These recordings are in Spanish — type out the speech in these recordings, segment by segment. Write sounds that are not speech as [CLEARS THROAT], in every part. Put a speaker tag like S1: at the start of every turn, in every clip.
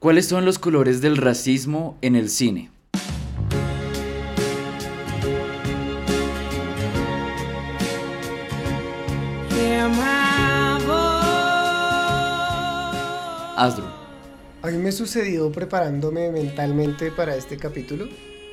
S1: ¿Cuáles son los colores del racismo en el cine? Asdru.
S2: A mí me sucedió preparándome mentalmente para este capítulo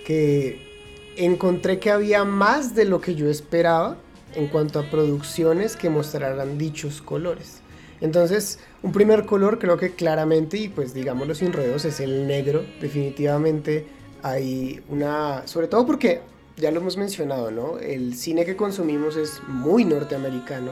S2: que encontré que había más de lo que yo esperaba en cuanto a producciones que mostraran dichos colores. Entonces, un primer color creo que claramente, y pues digámoslo sin ruedos, es el negro. Definitivamente hay una, sobre todo porque ya lo hemos mencionado, ¿no? El cine que consumimos es muy norteamericano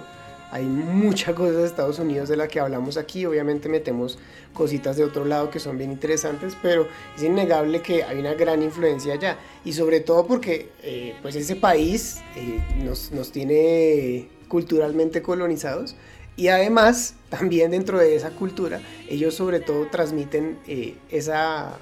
S2: hay mucha [LAUGHS] cosa de Estados Unidos de la que hablamos aquí, obviamente metemos cositas de otro lado que son bien interesantes, pero es innegable que hay una gran influencia allá y sobre todo porque eh, pues ese país eh, nos, nos tiene culturalmente colonizados y además también dentro de esa cultura ellos sobre todo transmiten eh, esa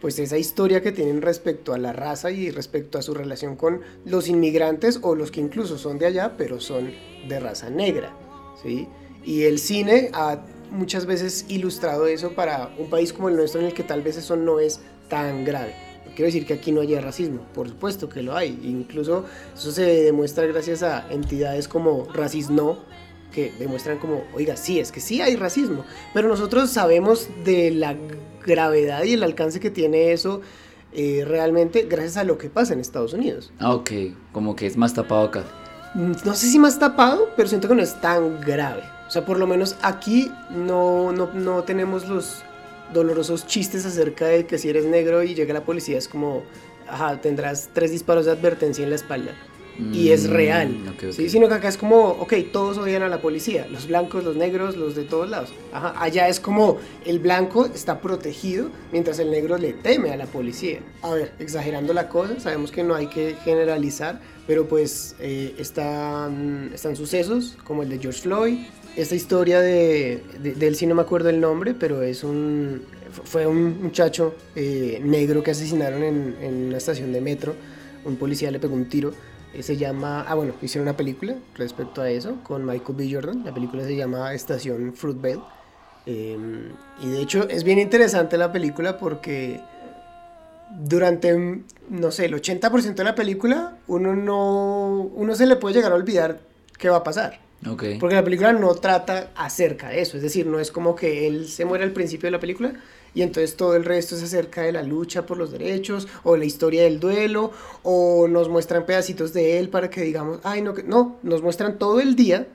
S2: pues esa historia que tienen respecto a la raza y respecto a su relación con los inmigrantes o los que incluso son de allá, pero son de raza negra, ¿sí? Y el cine ha muchas veces ilustrado eso para un país como el nuestro en el que tal vez eso no es tan grave. Quiero decir que aquí no haya racismo, por supuesto que lo hay. Incluso eso se demuestra gracias a entidades como Racismo, que demuestran como, oiga, sí, es que sí hay racismo, pero nosotros sabemos de la gravedad y el alcance que tiene eso eh, realmente gracias a lo que pasa en Estados Unidos.
S1: Ah, ok, como que es más tapado acá.
S2: Mm, no sé si más tapado, pero siento que no es tan grave. O sea, por lo menos aquí no, no, no tenemos los dolorosos chistes acerca de que si eres negro y llega la policía es como, ajá, tendrás tres disparos de advertencia en la espalda y es mm, real. ¿sí? Sino que acá es como, ok, todos odian a la policía, los blancos, los negros, los de todos lados. Ajá, allá es como el blanco está protegido mientras el negro le teme a la policía. A ver, exagerando la cosa, sabemos que no hay que generalizar, pero pues eh, están, están sucesos como el de George Floyd, esta historia de, de, él sí no me acuerdo el nombre, pero es un, fue un muchacho eh, negro que asesinaron en, en una estación de metro, un policía le pegó un tiro se llama, ah bueno, hicieron una película respecto a eso con Michael B. Jordan, la película se llama Estación Fruitvale, eh, y de hecho es bien interesante la película porque durante, no sé, el 80% de la película uno no, uno se le puede llegar a olvidar qué va a pasar.
S1: Okay.
S2: Porque la película no trata acerca de eso, es decir, no es como que él se muere al principio de la película, y entonces todo el resto es acerca de la lucha por los derechos o la historia del duelo o nos muestran pedacitos de él para que digamos, ay, no, no, nos muestran todo el día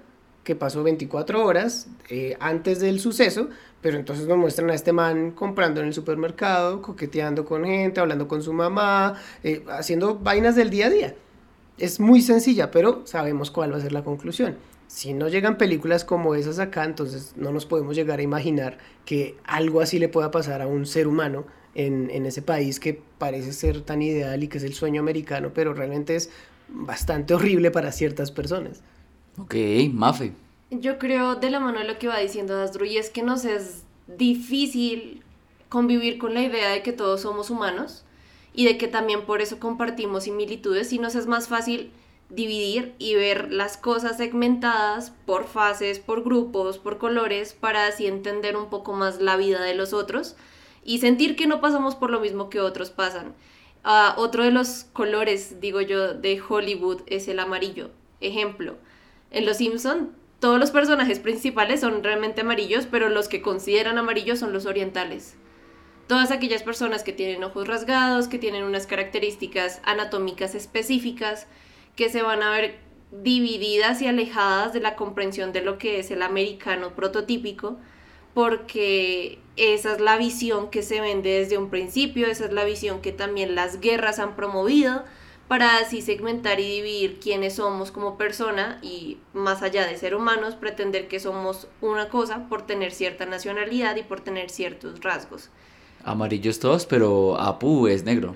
S2: que pasó 24 horas eh, antes del suceso, pero entonces nos muestran a este man comprando en el supermercado, coqueteando con gente, hablando con su mamá, eh, haciendo vainas del día a día. Es muy sencilla, pero sabemos cuál va a ser la conclusión si no llegan películas como esas acá, entonces no nos podemos llegar a imaginar que algo así le pueda pasar a un ser humano en, ese país que parece ser tan ideal y que es el sueño americano, pero realmente es bastante horrible para ciertas personas.
S1: Ok, Mafe.
S3: Yo creo de la mano de lo que va diciendo Asdru y es que nos es difícil convivir con la idea de que todos somos humanos y de que también por eso compartimos similitudes y nos es más fácil dividir y ver las cosas segmentadas por fases, por grupos, por colores, para así entender un poco más la vida de los otros y sentir que no pasamos por lo mismo que otros pasan. Ah, otro de los colores, digo yo, de Hollywood es el amarillo. Ejemplo, en Los Simpson todos los personajes principales son realmente amarillos, pero los que consideran amarillos son los orientales. Todas aquellas personas que tienen ojos rasgados, que tienen unas características anatómicas específicas, que se van a ver divididas y alejadas de la comprensión de lo que es el americano prototípico, porque esa es la visión que se vende desde un principio, esa es la visión que también las guerras han promovido para así segmentar y dividir quiénes somos como persona y más allá de ser humanos, pretender que somos una cosa por tener cierta nacionalidad y por tener ciertos rasgos.
S1: Amarillos todos, pero Apu es negro.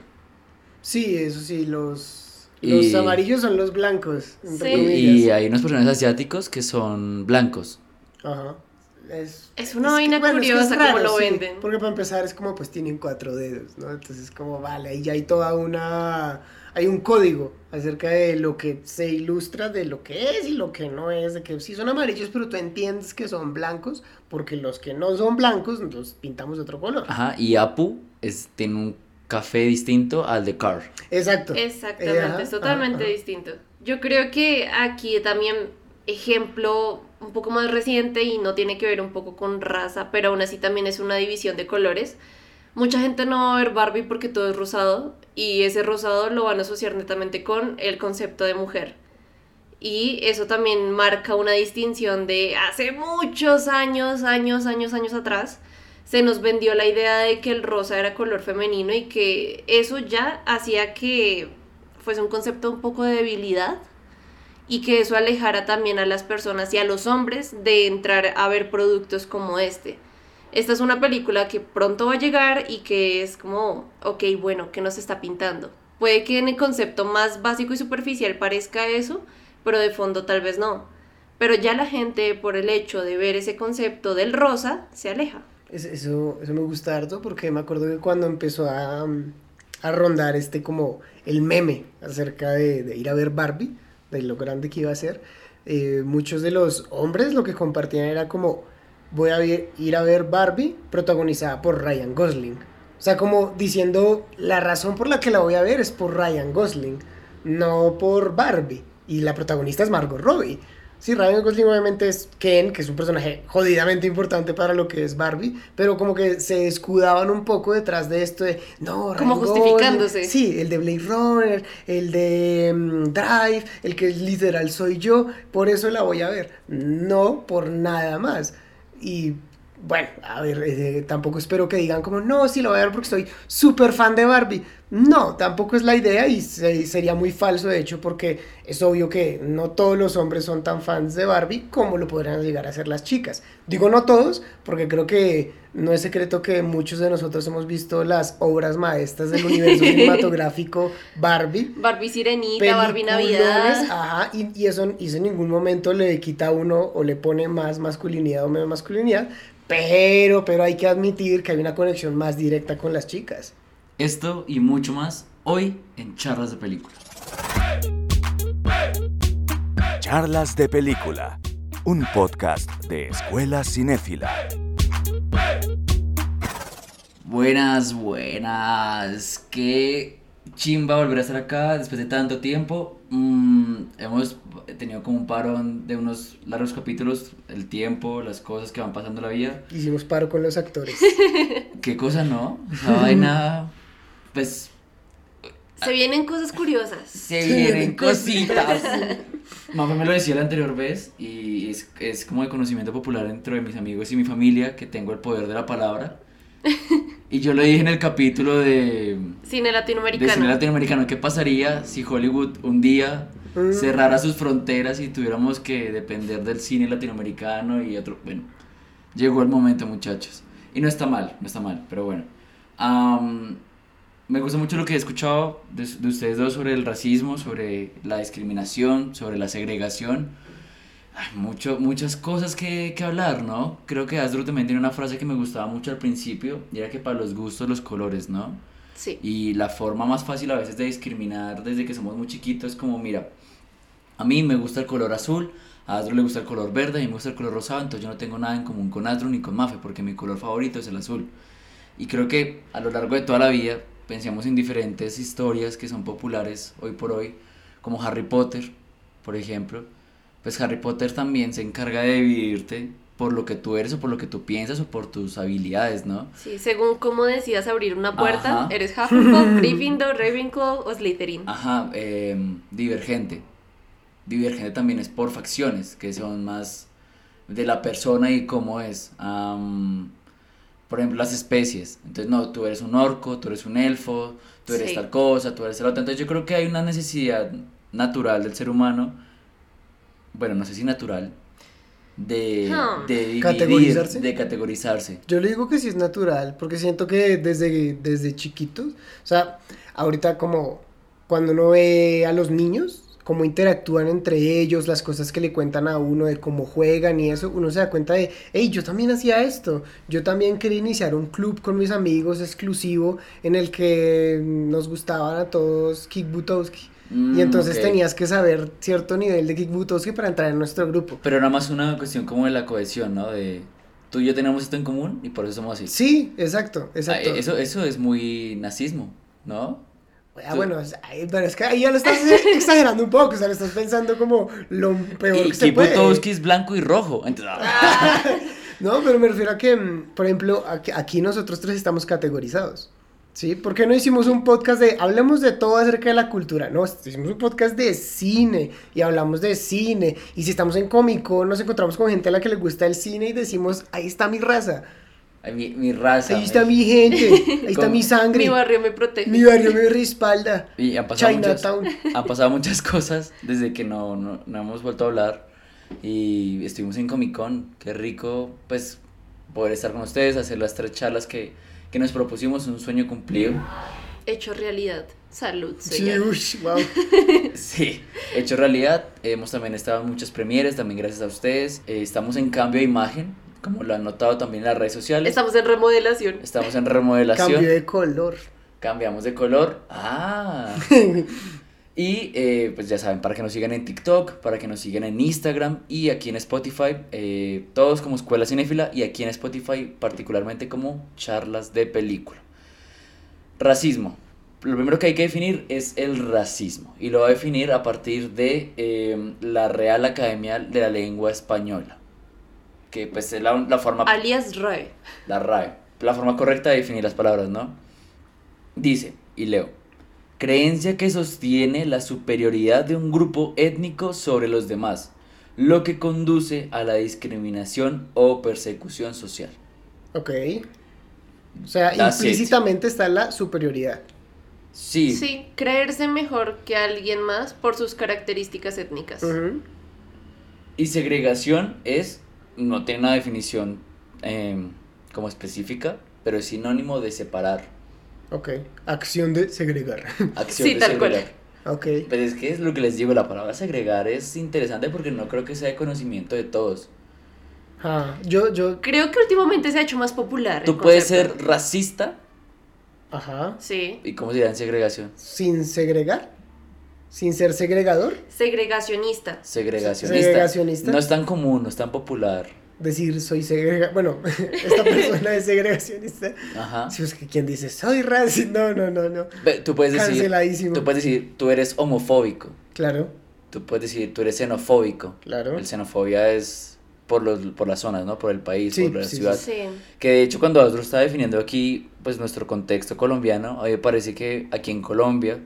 S2: Sí, eso sí, los los amarillos son los blancos.
S1: Y hay unos personajes asiáticos que son blancos.
S2: Ajá. es,
S3: Es una vaina curiosa como lo venden.
S2: Porque para empezar es como pues tienen cuatro dedos, ¿no? Entonces como vale, ahí ya hay toda una... Hay un código acerca de lo que se ilustra de lo que es y lo que no es, de que sí son amarillos, pero tú entiendes que son blancos, porque los que no son blancos los pintamos de otro color.
S1: Ajá, y Apu es, tiene un café distinto al de Car.
S2: Exacto.
S3: Exactamente,
S2: Eh, ajá,
S3: es totalmente
S2: ajá, ajá.
S3: distinto. Yo creo que aquí también ejemplo un poco más reciente y no tiene que ver un poco con raza, pero aún así también es una división de colores. Mucha gente no va a ver Barbie porque todo es rosado y ese rosado lo van a asociar netamente con el concepto de mujer. Y eso también marca una distinción de hace muchos años, años, años, años atrás, se nos vendió la idea de que el rosa era color femenino y que eso ya hacía que fuese un concepto un poco de debilidad y que eso alejara también a las personas y a los hombres de entrar a ver productos como este. Esta es una película que pronto va a llegar y que es como, ok, bueno, ¿qué nos está pintando? Puede que en el concepto más básico y superficial parezca eso, pero de fondo tal vez no. Pero ya la gente, por el hecho de ver ese concepto del rosa, se aleja.
S2: Es- Eso, eso me gusta harto porque me acuerdo que cuando empezó a, a rondar este como el meme acerca de, ir a ver Barbie, de lo grande que iba a ser, eh, muchos de los hombres lo que compartían era como voy a ir a ver Barbie protagonizada por Ryan Gosling. O sea, como diciendo la razón por la que la voy a ver es por Ryan Gosling, no por Barbie. Y la protagonista es Margot Robbie. Sí, Ryan Gosling obviamente es Ken, que es un personaje jodidamente importante para lo que es Barbie, pero como que se escudaban un poco detrás de esto de, no, Ryan
S3: Como
S2: Gosling".
S3: justificándose.
S2: Sí, el de Blade Runner, el de mm, Drive, el que literal soy yo, por eso la voy a ver, no por nada más. Y bueno, a ver, eh, tampoco espero que digan como, no, sí lo voy a ver porque soy súper fan de Barbie. No, tampoco es la idea y se- sería muy falso de hecho porque es obvio que no todos los hombres son tan fans de Barbie como lo podrían llegar a ser las chicas. Digo no todos porque creo que no es secreto que muchos de nosotros hemos visto las obras maestras del universo [LAUGHS] cinematográfico Barbie.
S3: Barbie Sirenita, Barbie Navidad.
S2: Ajá, y, y eso, y eso en ningún momento le quita a uno o le pone más masculinidad o menos masculinidad, pero, pero hay que admitir que hay una conexión más directa con las chicas.
S1: Esto y mucho más hoy en Charlas de Película.
S4: Charlas de Película, un podcast de Escuela Cinéfila.
S1: Buenas, buenas. Qué chimba volver a estar acá después de tanto tiempo. Mm, hemos tenido como un parón de unos largos capítulos, el tiempo, las cosas que van pasando en la vida.
S2: Hicimos paro con los actores. [LAUGHS]
S1: ¿Qué cosa no? Esa vaina, pues
S3: Se vienen cosas curiosas. [LAUGHS]
S1: se vienen
S2: vienen
S1: cositas. [LAUGHS] Mafe me lo decía la anterior vez y es, es como de conocimiento popular dentro de mis amigos y mi familia que tengo el poder de la palabra. Y yo lo dije en el capítulo de,
S3: Cine
S1: de
S3: latinoamericano.
S1: cine latinoamericano. ¿Qué pasaría si Hollywood un día. Cerrara sus fronteras y tuviéramos que depender del cine latinoamericano y otro? Bueno, llegó el momento, muchachos. Y no está mal, no está mal, pero bueno. Am, me gusta mucho lo que he escuchado de, de ustedes dos sobre el racismo, sobre la discriminación, sobre la segregación. Hay mucho, muchas cosas que, que hablar, ¿no? Creo que Asdru también tiene una frase que me gustaba mucho al principio, y era que para los gustos los colores, ¿no?
S3: Sí.
S1: Y la forma más fácil a veces de discriminar desde que somos muy chiquitos es como, mira, a mí me gusta el color azul, a Asdru le gusta el color verde, a mí me gusta el color rosado, entonces yo no tengo nada en común con Asdru ni con Mafe, porque mi color favorito es el azul. Y creo que a lo largo de toda la vida pensemos en diferentes historias que son populares hoy por hoy, como Harry Potter, por ejemplo. Pues Harry Potter también se encarga de dividirte por lo que tú eres o por lo que tú piensas o por tus habilidades, ¿no?
S3: Sí, según cómo decidas abrir una puerta,
S1: Ajá.
S3: eres Hufflepuff, [LAUGHS] Gryffindor, Ravenclaw o Slytherin.
S1: Ajá, em, divergente. Divergente también es por facciones, que son más de la persona y cómo es. Am, por ejemplo, las especies. Entonces, no, tú eres un orco, tú eres un elfo, tú eres
S3: Sí.
S1: tal cosa, tú eres el otro. Entonces, yo creo que hay una necesidad natural del ser humano, bueno, no sé si natural, de,
S3: Hmm.
S1: de dividir,
S2: ¿Categorizarse?
S1: de categorizarse.
S2: Yo le digo que sí es natural, porque siento que desde, desde chiquitos, o sea, ahorita como cuando uno ve a los niños, cómo interactúan entre ellos, las cosas que le cuentan a uno, de cómo juegan y eso, uno se da cuenta de, hey, yo también hacía esto, yo también quería iniciar un club con mis amigos exclusivo en el que nos gustaban a todos Kick Butowski.
S1: Mm,
S2: y entonces tenías que saber cierto nivel de Kick Butowski para entrar en nuestro grupo.
S1: Pero nada más una cuestión como de la cohesión, ¿no? De tú y yo tenemos esto en común y por eso somos así.
S2: Sí, exacto,
S1: Ah,
S2: exacto.
S1: eso, eso es muy nazismo, ¿no?
S2: Ah, bueno, pero es que ahí ya lo estás exagerando un poco, o sea, lo estás pensando como lo peor
S1: Y
S2: que se puede.
S1: Kibutowski es blanco y rojo. Entonces, ah, [LAUGHS]
S2: No, pero me refiero a que, mm, por ejemplo, aquí, nosotros tres estamos categorizados. ¿Sí? ¿Por qué no hicimos un podcast de hablemos de todo acerca de la cultura? No, hicimos un podcast de cine y hablamos de cine. Y si estamos en cómico, nos encontramos con gente a la que le gusta el cine y decimos, ahí está mi raza,
S1: mi, mi raza.
S2: ahí está
S1: mi-
S2: mi gente, ahí [LAUGHS] está mi sangre,
S3: Mi barrio me protege.
S2: mi barrio me respalda. [LAUGHS]
S1: Y han pasado, muchas,
S2: Chinatown. [LAUGHS]
S1: han pasado muchas cosas desde que no, no, no hemos vuelto a hablar. Y estuvimos en Comic Con. Qué rico, pues, poder estar con ustedes, hacer las tres charlas que, que nos propusimos. Un sueño cumplido.
S3: Hecho realidad. Salud,
S2: Sí,
S3: señor.
S2: ush, wow.
S1: Sí, hecho realidad. Hemos también estado en muchas premieres, también gracias a ustedes. Eh, estamos en cambio de imagen, como lo han notado también en las redes sociales.
S3: Estamos en remodelación.
S1: Estamos en remodelación.
S2: Cambio de color.
S1: Cambiamos de color. Ah. [LAUGHS] y eh, pues ya saben, para que nos sigan en TikTok, para que nos sigan en Instagram y aquí en Spotify, eh, todos como Escuela Cinéfila y aquí en Spotify particularmente como charlas de película. Racismo. Lo primero que hay que definir es el racismo y lo va a definir a partir de eh, la Real Academia de la Lengua Española, que pues es la, la forma
S3: Alias RAE.
S1: la RAE. La forma correcta de definir las palabras, ¿no? Dice, y leo, creencia que sostiene la superioridad de un grupo étnico sobre los demás, lo que conduce a la discriminación o persecución social.
S2: Ok. O sea,
S1: That's it.
S2: implícitamente está la superioridad.
S1: Sí,
S3: Sí, creerse mejor que alguien más por sus características étnicas.
S1: Y segregación es, no tiene una definición em, como específica, pero es sinónimo de separar,
S2: Ok. Acción de segregar. [LAUGHS]
S1: acción
S3: Sí,
S1: de
S3: tal cual.
S1: segregar.
S2: ok.
S1: Pero es que es lo que les digo, la palabra segregar es interesante porque no creo que sea de conocimiento de todos.
S2: Ah, yo, yo.
S3: Creo que últimamente se ha hecho más popular. el
S1: Tú puedes ser racista
S2: Ajá.
S3: Sí.
S1: y cómo se dirá en segregación.
S2: Sin segregar. Sin ser segregador.
S3: Segregacionista.
S1: Segregacionista.
S2: Segregacionista.
S1: No es tan común, no es tan popular.
S2: Decir soy segrega. Bueno, [LAUGHS] esta [LAUGHS] persona es segregacionista.
S1: Ajá.
S2: Si es que quien dice soy racista. No, no, no, no.
S1: Tú puedes decir,
S2: Canceladísimo.
S1: tú puedes decir, tú eres homofóbico.
S2: Claro,
S1: Tú puedes decir, tú eres xenofóbico.
S2: claro.
S1: El xenofobia es por los por las zonas, ¿no? Por el país,
S2: Sí,
S1: por la
S2: sí,
S1: ciudad.
S3: Sí.
S1: Que de hecho cuando Astro está definiendo aquí pues nuestro contexto colombiano, a mí me parece que aquí en Colombia,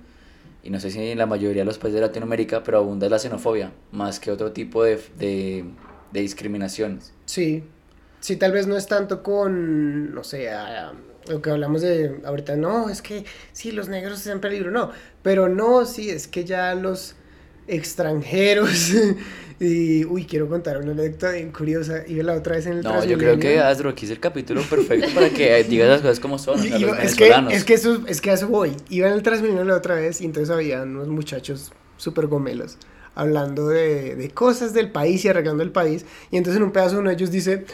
S1: y no sé si en la mayoría de los países de Latinoamérica, pero abunda la xenofobia, más que otro tipo de, de, de discriminaciones.
S2: Sí. Sí, tal vez no es tanto con, no sé, lo que hablamos de ahorita, no, es que sí, los negros están en peligro, no, pero no, sí, es que ya los extranjeros, [LAUGHS] y, uy, quiero contar una anécdota bien curiosa, iba la otra vez en el
S1: No, yo creo que. Astro aquí es el capítulo perfecto para que [LAUGHS] digas las cosas como son, los
S2: es, que, es que eso es que a eso voy. Iba en el Transmilenio la otra vez y entonces había unos muchachos súper gomelos hablando de, de cosas del país y arreglando el país. Y entonces en un pedazo uno de ellos dice,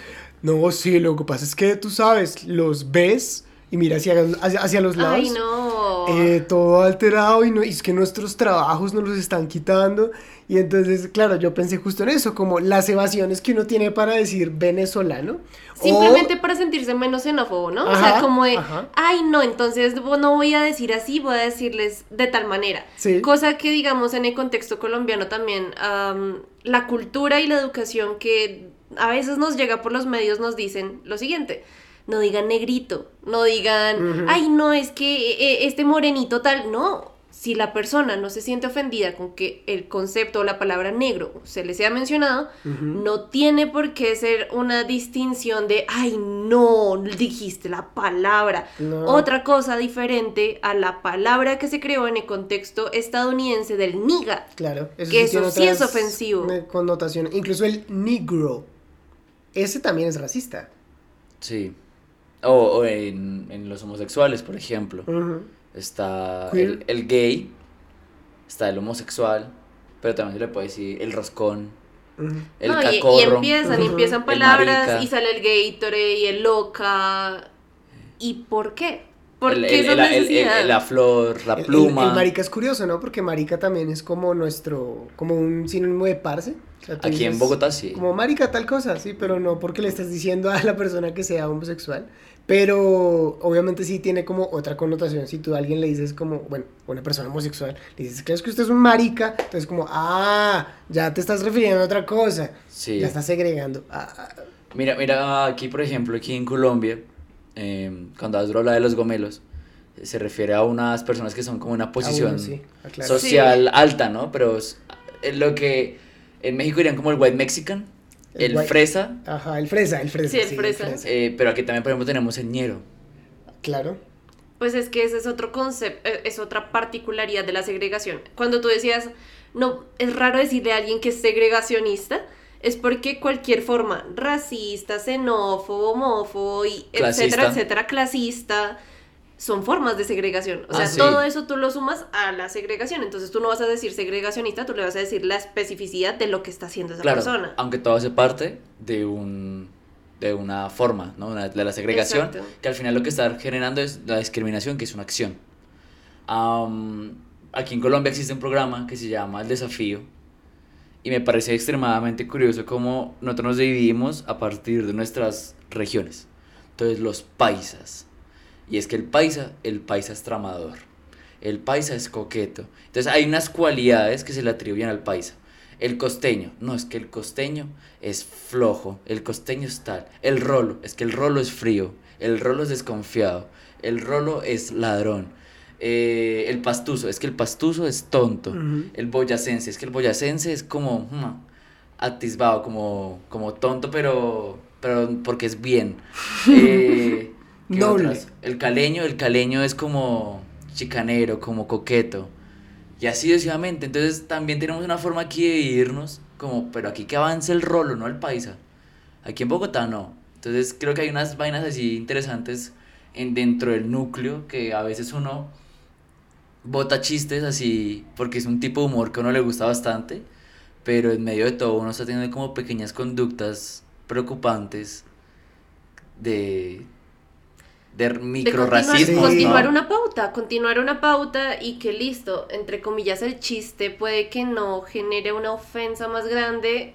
S2: no, sí, lo que pasa es que tú sabes, los ves y mira hacia, hacia, hacia los lados.
S3: Ay, no.
S2: Eh, [LAUGHS] todo alterado y, no, y es que nuestros trabajos nos los están quitando. Y entonces, claro, yo pensé justo en eso, como las evasiones que uno tiene para decir venezolano. o-
S3: Simplemente para sentirse menos xenófobo, ¿no? o sea, como de,
S2: ajá.
S3: ay, no, entonces no voy a decir así, voy a decirles de tal manera.
S2: Sí.
S3: Cosa que, digamos, en el contexto colombiano también, am, la cultura y la educación que a veces nos llega por los medios nos dicen lo siguiente. No digan negrito, no digan, ay, no, es que eh, este morenito tal. No, si la persona no se siente ofendida con que el concepto o la palabra negro se le sea mencionado, no tiene por qué ser una distinción de, ay, no, dijiste la palabra.
S2: No.
S3: Otra cosa diferente a la palabra que se creó en el contexto estadounidense del niga.
S2: Claro,
S3: Que
S2: sí
S3: eso sí es ofensivo.
S2: eh, Connotaciones. Incluso el negro. Ese también es racista.
S1: Sí. O, o en, en los homosexuales, por ejemplo.
S2: Ujú.
S1: Está
S2: Queer.
S1: el, el gay, está el homosexual, pero también se le puede decir el roscón, el
S3: No, y- y,
S1: cacorro.
S3: empiezan, y
S2: Ujú.
S3: empiezan
S1: El
S3: palabras y sale el Gatorade y el loca. ¿Y por qué? ¿Por
S1: el,
S3: qué
S1: el- el- el-
S3: necesidad?
S1: el- la flor, la
S2: El- el-
S1: pluma.
S2: El, marica es curioso, ¿no? Porque marica también es como nuestro, como un sinónimo de parce. O sea,
S1: Aquí en
S2: dices,
S1: Bogotá sí.
S2: Como marica tal cosa, sí, pero no porque le estás diciendo a la persona que sea homosexual. Pero obviamente sí tiene como otra connotación. Si tú a alguien le dices como, bueno, una persona homosexual, le dices, ¿crees que usted es un marica? Entonces como, ah, ya te estás refiriendo a otra cosa.
S1: Sí.
S2: Ya estás segregando. Ah, ah,
S1: Mira, mira, aquí por ejemplo, aquí en Colombia, eh, cuando Asdru habla de los gomelos, se refiere a unas personas que son como una posición
S2: uno sí, ah, claro.
S1: social alta, ¿no? Pero es, es lo que en México dirían como el white mexican,
S2: El
S1: fresa,
S2: Ajá, el fresa, el fresa.
S3: Sí, el fresa.
S1: eh, pero aquí también por ejemplo tenemos el ñero.
S2: Claro.
S3: Pues es que ese es otro concepto, es otra particularidad de la segregación. Cuando tú decías, no, es raro decirle a alguien que es segregacionista, es porque cualquier forma racista, xenófobo, homófobo, y etcétera, etcétera, clasista, son formas de segregación. O
S1: Ah,
S3: sea,
S1: sí.
S3: todo eso tú lo sumas a la segregación. Entonces tú no vas a decir segregacionista, tú le vas a decir la especificidad de lo que está haciendo esa
S1: Claro,
S3: persona.
S1: aunque todo hace parte de un de una forma, ¿no? Una- de la segregación,
S3: Exacto.
S1: que al final lo que está generando es la discriminación, que es una acción. Aquí en Colombia existe un programa que se llama El Desafío, y me parece extremadamente curioso cómo nosotros nos dividimos a partir de nuestras regiones. Entonces, los paisas. Y es que el paisa, el paisa es tramador. El paisa es coqueto. Entonces, hay unas cualidades que se le atribuyen al paisa. El costeño, no, es que el costeño es flojo, el costeño es tal. El rolo, es que el rolo es frío, el rolo es desconfiado, el rolo es ladrón. Eh, el pastuso, es que el pastuso es tonto. El boyacense, es que el boyacense es como hmm, atisbado, como, como tonto, pero, pero porque es bien. [LAUGHS] Eh, ¿qué
S2: Noble.
S1: otras? El caleño, el caleño es como chicanero, como coqueto. Y así sucesivamente. Entonces también tenemos una forma aquí de dividirnos, como, pero aquí que avance el rolo, no el paisa. Aquí en Bogotá no. Entonces creo que hay unas vainas así interesantes en, dentro del núcleo que a veces uno bota chistes así porque es un tipo de humor que a uno le gusta bastante, pero en medio de todo uno está teniendo como pequeñas conductas preocupantes de de
S3: de
S1: microracismo,
S3: continuar,
S2: Sí.
S3: continuar
S1: ¿no?
S3: una pauta, continuar una pauta y que listo, entre comillas el chiste puede que no genere una ofensa más grande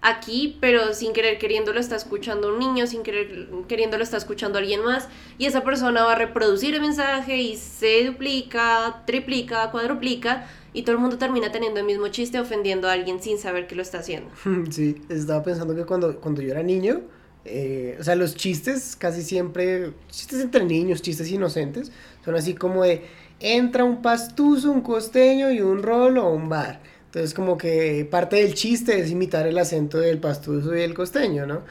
S3: aquí, pero sin querer queriendo lo está escuchando un niño, sin querer queriendo lo está escuchando alguien más y esa persona va a reproducir el mensaje y se duplica, triplica, cuadruplica y todo el mundo termina teniendo el mismo chiste ofendiendo a alguien sin saber que lo está haciendo. [LAUGHS]
S2: Sí, estaba pensando que cuando, cuando yo era niño, eh, o sea, los chistes casi siempre, chistes entre niños, chistes inocentes, son así como de, entra un pastuso, un costeño y un rolo a un bar. Entonces como que parte del chiste es imitar el acento del pastuso y el costeño, ¿no?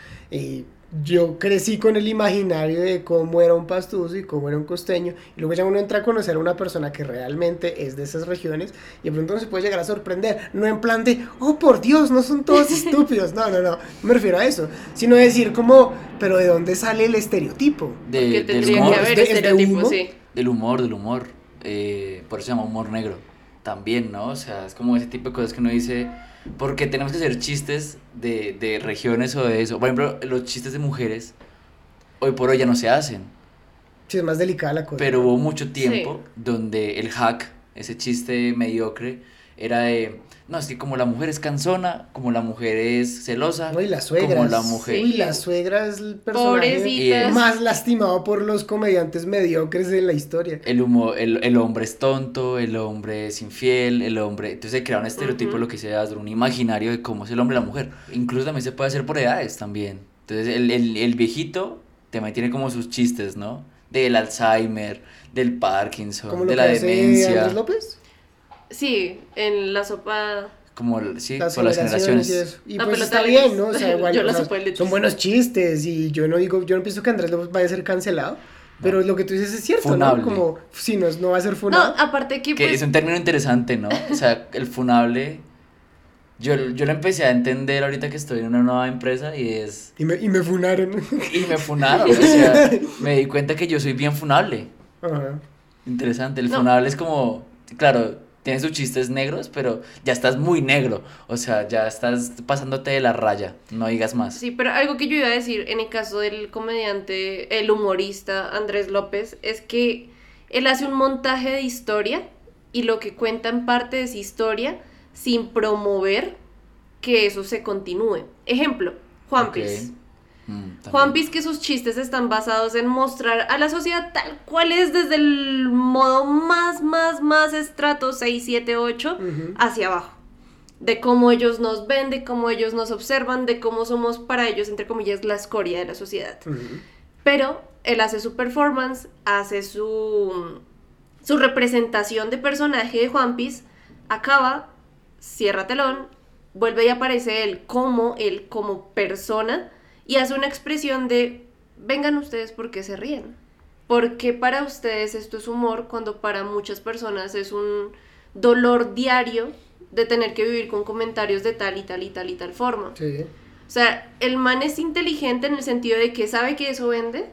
S2: Yo crecí con el imaginario de cómo era un pastuso y cómo era un costeño, y luego ya uno entra a conocer a una persona que realmente es de esas regiones, y de pronto uno se puede llegar a sorprender, no en plan de, oh por Dios, no son todos [LAUGHS] estúpidos, no, no, no, no me refiero a eso, sino decir como, pero ¿de dónde sale el estereotipo?
S1: de- del humor,
S3: que haber
S2: ¿Es de- es de
S3: estereotipos,
S2: humo?
S3: sí.
S1: del humor, del humor. eh, por eso se llama humor negro. También, ¿no? O sea, es como ese tipo de cosas que uno dice. Porque tenemos que hacer chistes de, de regiones o de eso. Por ejemplo, los chistes de mujeres, hoy por hoy ya no se hacen.
S2: Sí, es más delicada la cosa.
S1: Pero hubo mucho tiempo donde el hack, ese chiste mediocre, era de. No, es que como la mujer es cansona, como la mujer es celosa,
S2: No, y la suegra.
S1: como la mujer.
S2: Uy, la suegra es el personaje más lastimado por los comediantes mediocres de la historia.
S1: El, humo, el, el hombre es tonto, el hombre es infiel, el hombre... Entonces se crea un estereotipo,
S3: Ujú.
S1: lo que sea, un imaginario de cómo es el hombre y la mujer. Incluso también se puede hacer por edades también. Entonces el, el, el viejito también tiene como sus chistes, ¿no? Del Alzheimer, del Parkinson, de la demencia.
S2: López.
S3: Sí, en la sopa
S1: Como, el- sí,
S2: Las
S1: por las
S2: generaciones
S1: generaciones.
S2: y eso. Y
S3: La
S2: pues está bien. ¿no? O sea, [LAUGHS] igual,
S3: Yo la
S2: son buenos chistes y yo no digo, yo no pienso que Andrés López vaya a ser cancelado, pero lo que tú dices es cierto,
S1: Funable.
S2: ¿no? Como, si no, no va a ser
S3: No,
S2: funado.
S3: aparte que
S1: Que
S3: pues,
S1: es un término interesante, ¿no? O sea, el funable... Yo, yo lo empecé a entender ahorita que estoy en una nueva empresa y es...
S2: Y, me, y me funaron.
S1: Y me funaron, o sea, [LAUGHS] me di cuenta que yo soy bien funable.
S2: Ajá.
S1: Interesante, el
S3: No.
S1: funable es como, claro, tiene sus chistes negros, pero ya estás muy negro. O sea, ya estás pasándote de la raya. No digas más.
S3: Sí, pero algo que yo iba a decir en el caso del comediante, el humorista Andrés López, es que él hace un montaje de historia y lo que cuenta en parte esa historia sin promover que eso se continúe. Ejemplo, Juan
S1: Ok.
S3: Piz.
S1: Mm, también.
S3: Juan Piz que sus chistes están basados en mostrar a la sociedad tal cual es desde el modo más, más, más estrato 6, 7, 8
S2: Ujú.
S3: hacia abajo. De cómo ellos nos ven, de cómo ellos nos observan, de cómo somos para ellos, entre comillas, la escoria de la sociedad. Pero él hace su performance, hace su, su representación de personaje de Juan Piz, acaba, cierra telón, vuelve y aparece él como él, como persona, y hace una expresión de, vengan ustedes porque se ríen. Porque para ustedes esto es humor cuando para muchas personas es un dolor diario de tener que vivir con comentarios de tal y tal y tal y tal forma.
S2: Sí.
S3: O sea, el man es inteligente en el sentido de que sabe que eso vende,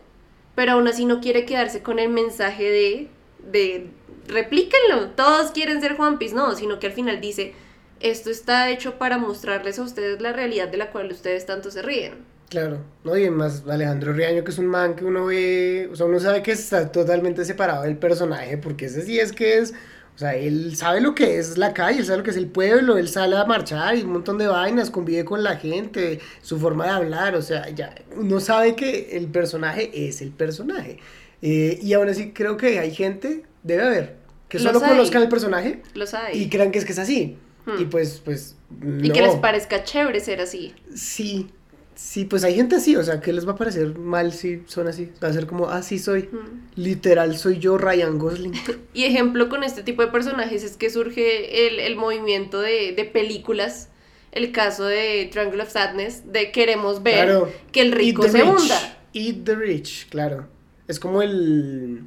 S3: pero aún así no quiere quedarse con el mensaje de, de replíquenlo, todos quieren ser Juan Piz, no, sino que al final dice, esto está hecho para mostrarles a ustedes la realidad de la cual ustedes tanto se ríen.
S2: Claro, ¿no? Y más Alejandro Riaño, que es un man que uno ve, o sea, uno sabe que está totalmente separado del personaje, porque ese sí es que es, o sea, él sabe lo que es la calle, él sabe lo que es el pueblo, él sale a marchar y un montón de vainas, convive con la gente, su forma de hablar, o sea, ya, uno sabe que el personaje es el personaje. Eh, y aún así creo que hay gente, debe haber, que
S3: Los
S2: solo
S3: hay.
S2: conozcan el personaje
S3: Lo sabe.
S2: y crean que es que es así.
S3: Hmm.
S2: Y pues, pues,
S3: Y que les parezca chévere ser así.
S2: Sí, sí, pues hay gente así, o sea, que les va a parecer mal si son así. Va a ser como, ah, sí soy.
S3: Mm.
S2: Literal, soy yo, Ryan Gosling. [LAUGHS]
S3: Y ejemplo con este tipo de personajes es que surge el, el movimiento de, de películas, el caso de Triangle of Sadness, de queremos ver
S2: Claro.
S3: que el rico se
S2: rich.
S3: hunda.
S2: Eat the rich, claro. Es como el,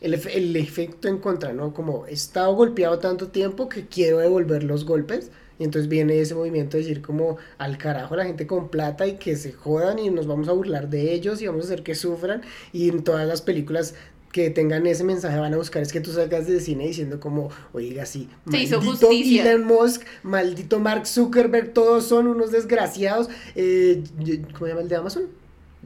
S2: el, el efecto en contra, ¿no? Como he estado golpeado tanto tiempo que quiero devolver los golpes. Y entonces viene ese movimiento de decir como al carajo la gente con plata y que se jodan y nos vamos a burlar de ellos y vamos a hacer que sufran. Y en todas las películas que tengan ese mensaje van a buscar es que tú salgas de cine diciendo como, oiga, sí,
S3: Se hizo
S2: maldito
S3: justicia.
S2: Elon Musk, maldito Mark Zuckerberg, todos son unos desgraciados. Eh, ¿Cómo se llama el de Amazon?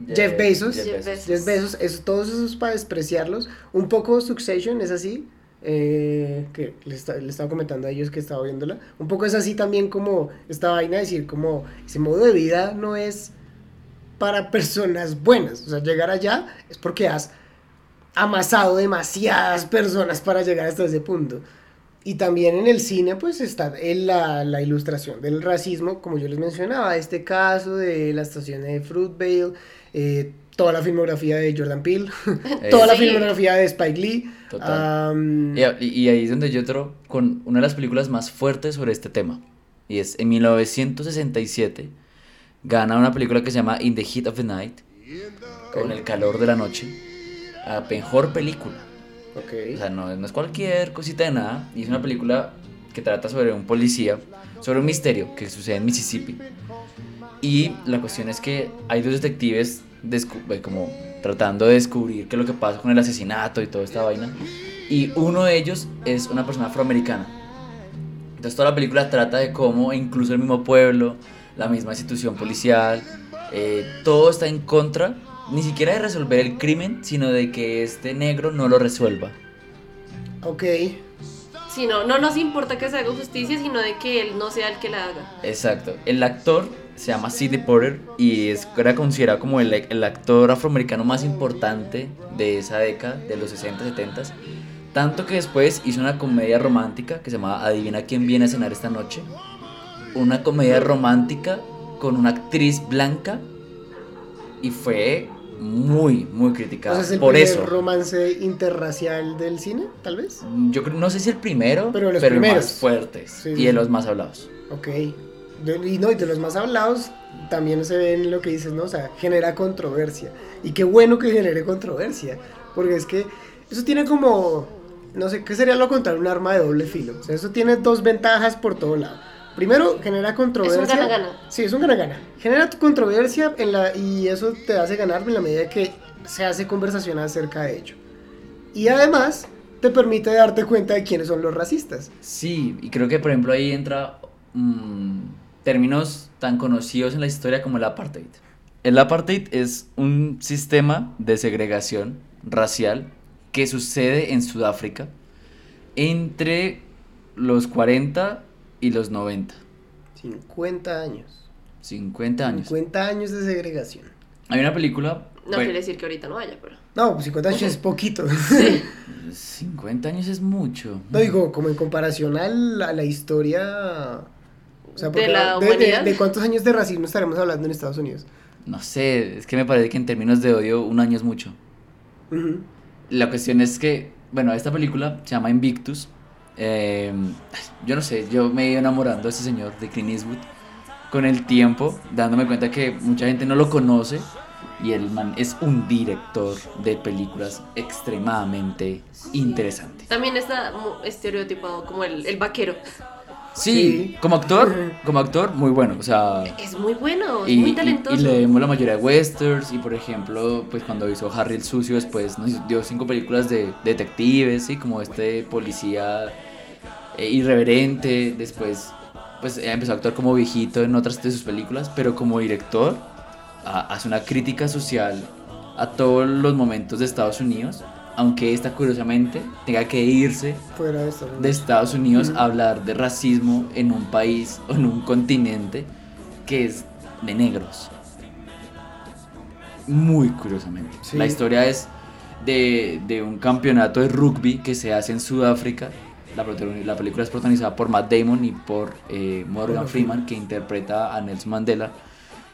S2: Jeff Bezos.
S3: Jeff Bezos.
S2: Jeff Bezos, eso, todos esos para despreciarlos. Un poco Succession es así. Eh, que le, esta- le estaba comentando a ellos que estaba viéndola. Un poco es así también como esta vaina de decir como ese modo de vida no es para personas buenas. O sea, llegar allá es porque has amasado demasiadas personas para llegar hasta ese punto. Y también en el cine, pues está la, la ilustración del racismo, como yo les mencionaba, este caso de la estación de Fruitvale, eh, toda la filmografía de Jordan Peele, [LAUGHS] toda la filmografía de Spike Lee.
S1: Total.
S2: am,
S1: Y, y ahí es donde yo entro con una de las películas más fuertes sobre este tema. Y es en 1967 gana una película que se llama In the Heat of the Night, con el calor de la noche, a mejor película.
S2: ok.
S1: O sea, no, no es cualquier cosita de nada. Y es una película que trata sobre un policía, sobre un misterio que sucede en Mississippi. Y la cuestión es que hay dos detectives como tratando de descubrir qué es lo que pasa con el asesinato y toda esta vaina. Y uno de ellos es una persona afroamericana. Entonces toda la película trata de cómo incluso el mismo pueblo, la misma institución policial, eh, todo está en contra, ni siquiera de resolver el crimen, sino de que este negro no lo resuelva.
S2: ok.
S3: Sí, no, no nos importa que se haga justicia, sino de que él no sea el que la haga.
S1: Exacto. El actor se llama Sidney Porter y es, era considerado como el, el actor afroamericano más importante de esa década, de los 60, 70. Tanto que después hizo una comedia romántica que se llamaba Adivina quién viene a cenar esta noche. Una comedia romántica con una actriz blanca y fue muy, muy
S2: O
S1: criticada.
S2: sea, es el
S1: Por
S2: primer
S1: eso.
S2: romance interracial del cine, tal vez.
S1: Yo no sé si el primero,
S2: Pero los
S1: el
S2: primeros.
S1: más fuertes
S2: Sí,
S1: y
S2: sí,
S1: de los más hablados.
S2: Ok. De- y no, y de los más hablados también se ve en lo que dices, ¿no? O sea, genera controversia. Y qué bueno que genere controversia. Porque es que eso tiene como, no sé, ¿qué sería lo contrario? Un arma de doble filo. O sea, eso tiene dos ventajas por todo lado. Primero, genera controversia.
S3: Es un gana-gana.
S2: Sí, es un gana-gana. Genera tu controversia en la, y eso te hace ganar en la medida que se hace conversación acerca de ello. Y además, te permite darte cuenta de quiénes son los racistas.
S1: Sí, y creo que por ejemplo ahí entra mm, términos tan conocidos en la historia como el apartheid. El apartheid es un sistema de segregación racial que sucede en Sudáfrica entre los 40 y los 90.
S2: 50 años.
S1: 50 años.
S2: 50 años de segregación.
S1: Hay una película...
S3: No
S1: bueno,
S3: quiere decir que ahorita no haya, pero.
S2: No, pues 50 años es poquito.
S1: 50 [LAUGHS] años es mucho.
S2: No digo, como en comparación a la, a la historia... O sea,
S3: ¿De la
S2: de,
S3: humanidad?
S2: de cuántos años de racismo estaremos hablando en Estados Unidos?
S1: No sé, es que me parece que en términos de odio un año es mucho.
S2: Ujú.
S1: La cuestión es que, bueno, esta película se llama Invictus. Eh, yo no sé, yo me he ido enamorando de ese señor, de Clint Eastwood, con el tiempo, dándome cuenta que mucha gente no lo conoce. Y el man es un director de películas extremadamente interesante.
S3: También está estereotipado como el, el vaquero.
S1: Sí,
S2: Sí.
S1: como actor, [LAUGHS] como actor, muy bueno. O sea,
S3: Es muy bueno, es
S1: y,
S3: muy
S1: y-
S3: talentoso.
S1: y le vemos la mayoría de westerns y por ejemplo pues cuando hizo Harry el sucio después nos dio cinco películas de detectives y como este policía eh, irreverente después pues eh, empezó a actuar como viejito en otras de sus películas pero como director a- hace una crítica social a todos los momentos de Estados Unidos aunque esta curiosamente tenga que irse
S2: Fuera de
S1: Estados Unidos a hablar de racismo en un país o en un continente que es de negros. Muy curiosamente.
S2: Sí.
S1: La historia es de, de un campeonato de rugby que se hace en Sudáfrica. La, la película es protagonizada por Matt Damon y por eh, Morgan Freeman, que interpreta a Nelson Mandela,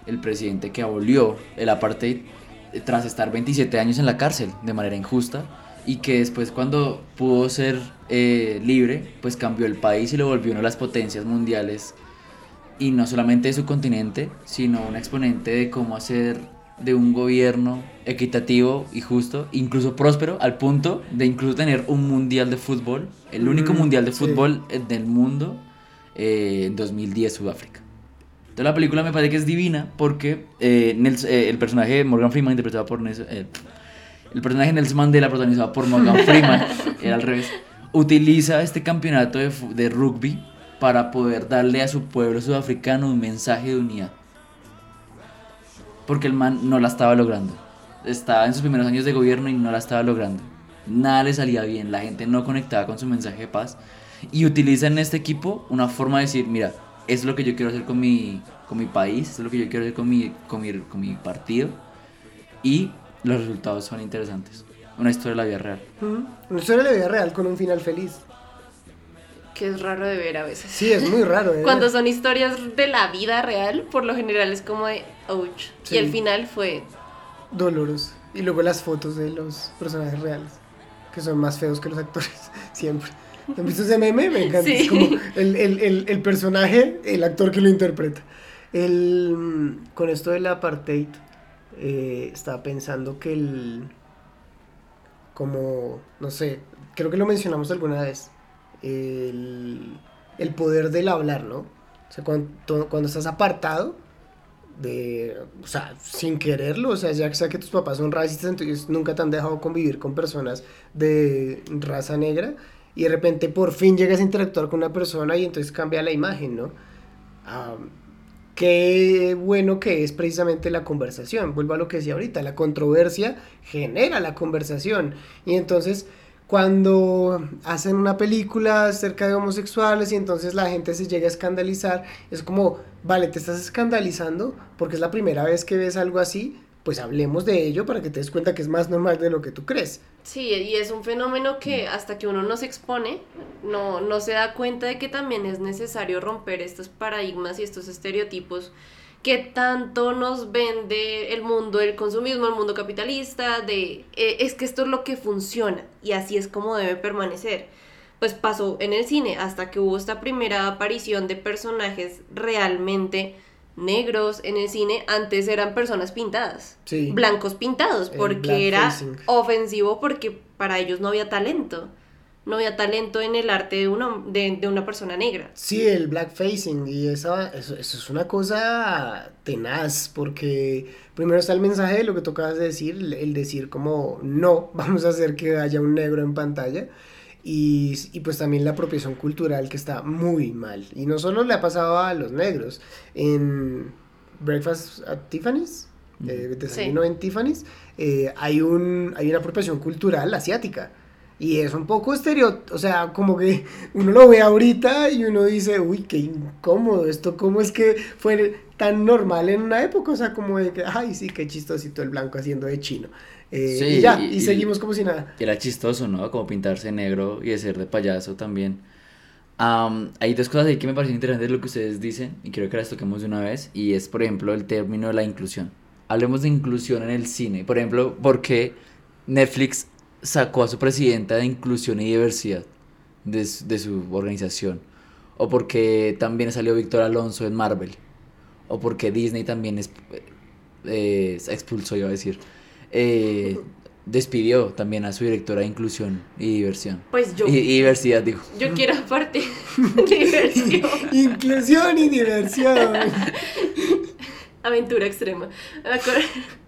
S1: el presidente que abolió el apartheid tras estar 27 años en la cárcel de manera injusta y que después cuando pudo ser eh, libre, pues cambió el país y lo volvió una de las potencias mundiales y no solamente de su continente, sino un exponente de cómo hacer de un gobierno equitativo y justo, incluso próspero, al punto de incluso tener un mundial de fútbol, el único
S2: Mm,
S1: mundial de
S2: sí.
S1: fútbol eh, del mundo eh, en 2010 Sudáfrica. Entonces la película me parece que es divina porque eh, Nels- eh, el personaje de Morgan Freeman interpretado por Nelson, eh, el personaje de Nelson Mandela protagonizado por Morgan [LAUGHS] Freeman, era al revés, utiliza este campeonato de rugby para poder darle a su pueblo sudafricano un mensaje de unidad. Porque el man no la estaba logrando. Estaba en sus primeros años de gobierno y no la estaba logrando. Nada le salía bien, la gente no conectaba con su mensaje de paz. Y utiliza en este equipo una forma de decir, mira, es lo que yo quiero hacer con mi, con mi país, es lo que yo quiero hacer con mi, con mi, con mi partido. Y los resultados son interesantes. Una historia de la vida real.
S2: Una historia de la vida real con un final feliz.
S3: Que es raro de ver a veces.
S2: Sí, es muy raro. ¿eh? [LAUGHS]
S3: Cuando son historias de la vida real, por lo general es como de ouch.
S2: Sí.
S3: Y el final fue.
S2: Doloroso. Y luego las fotos de los personajes reales, que son más feos que los actores, [LAUGHS] siempre. ¿Han visto ese meme? Me encanta.
S3: Sí.
S2: Es como el, el- el- el personaje, el actor que lo interpreta. El, con esto del apartheid, eh, estaba pensando que el. Como, no sé, creo que lo mencionamos alguna vez. El, el poder del hablar, ¿no? O sea, cuando, cuando estás apartado, de, o sea, sin quererlo, o sea, ya sea que tus papás son racistas, entonces nunca te han dejado convivir con personas de raza negra y de repente por fin llegas a interactuar con una persona y entonces cambia la imagen, ¿no? Ah, qué bueno que es precisamente la conversación, vuelvo a lo que decía ahorita, la controversia genera la conversación y entonces cuando hacen una película acerca de homosexuales y entonces la gente se llega a escandalizar, es como, vale, te estás escandalizando porque es la primera vez que ves algo así, pues hablemos de ello para que te des cuenta que es más normal de lo que tú crees.
S3: Sí, y es un fenómeno que hasta que uno no se expone, no, no se da cuenta de que también es necesario romper estos paradigmas y estos estereotipos que tanto nos vende el mundo del consumismo, el mundo capitalista, de eh, es que esto es lo que funciona y así es como debe permanecer. Pues pasó en el cine hasta que hubo esta primera aparición de personajes realmente negros en el cine, antes eran personas pintadas
S2: Sí.
S3: blancos pintados porque era ofensivo porque para ellos no había talento. no había talento en el arte de, uno, de, de una persona negra.
S2: Sí, el blackfacing y esa, eso, eso es una cosa tenaz porque primero está el mensaje de lo que tocabas de decir, el decir como no, [LAUGHS] vamos a hacer que haya un negro en pantalla y, y pues también la apropiación cultural que está muy mal y no solo le ha pasado a los negros, en Breakfast at Tiffany's, eh, desayuno en Tiffany's, eh, hay, un, hay una apropiación cultural asiática. Y es un poco estereo, o sea, como que [LAUGHS] uno lo ve ahorita y uno dice, uy, qué incómodo esto, ¿cómo es que fue tan normal en una época? O sea, como de que, ay, sí, qué chistosito el blanco haciendo de chino. Eh,
S1: Sí,
S2: y ya,
S1: y-
S2: y,
S1: y-
S2: seguimos como si nada.
S1: Era chistoso, ¿no? Como pintarse negro y ser de payaso también. Am, hay dos cosas ahí que me parecen interesantes de lo que ustedes dicen y creo que las toquemos de una vez y es, por ejemplo, el término de la inclusión. Hablemos de inclusión en el cine. Por ejemplo, ¿por qué Netflix sacó a su presidenta de inclusión y diversidad de, su- de su organización? ¿O por qué también salió Víctor Alonso en Marvel? ¿O por qué Disney también es, eh, expulsó, iba a decir, eh, despidió también a su directora de inclusión y diversión?
S3: Pues yo,
S1: Y, y diversidad, digo.
S3: yo [LAUGHS] quiero aparte [LAUGHS] [LAUGHS] diversión,
S2: Inclusión y diversión.
S3: aventura extrema. Me acuerdo-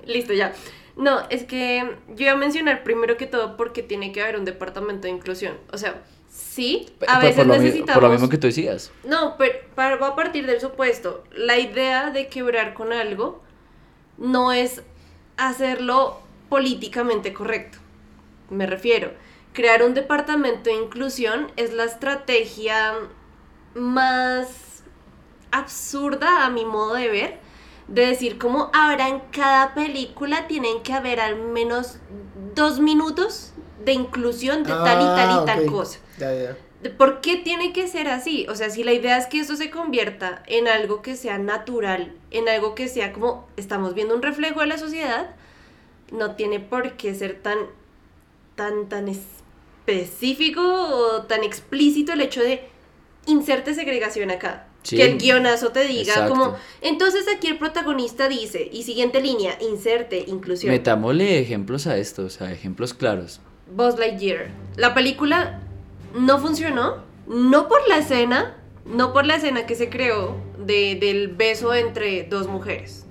S3: Listo, ya. No, es que yo iba a mencionar primero que todo porque tiene que haber un departamento de inclusión. O sea, sí, a
S1: Por-
S3: veces
S1: por,
S3: necesitamos...
S1: por lo mismo que tú decías.
S3: No, pero va a partir del supuesto. La idea de quebrar con algo no es hacerlo políticamente correcto. Me refiero, crear un departamento de inclusión es la estrategia más absurda a mi modo de ver, de decir como ahora en cada película tienen que haber al menos dos minutos de inclusión de tal y tal y tal
S2: Ah, ok.
S3: cosa. ¿Por qué tiene que ser así? O sea, si la idea es que eso se convierta en algo que sea natural, en algo que sea como estamos viendo un reflejo de la sociedad, no tiene por qué ser tan, tan, tan específico o tan explícito el hecho de inserte segregación acá.
S1: Sí.
S3: Que el guionazo te diga
S1: Exacto.
S3: como, entonces aquí el protagonista dice, y siguiente línea, inserte inclusión.
S1: Metámosle ejemplos a esto, o sea, ejemplos claros.
S3: Buzz Lightyear. La película no funcionó, no por la escena, no por la escena que se creó de, del beso entre dos mujeres,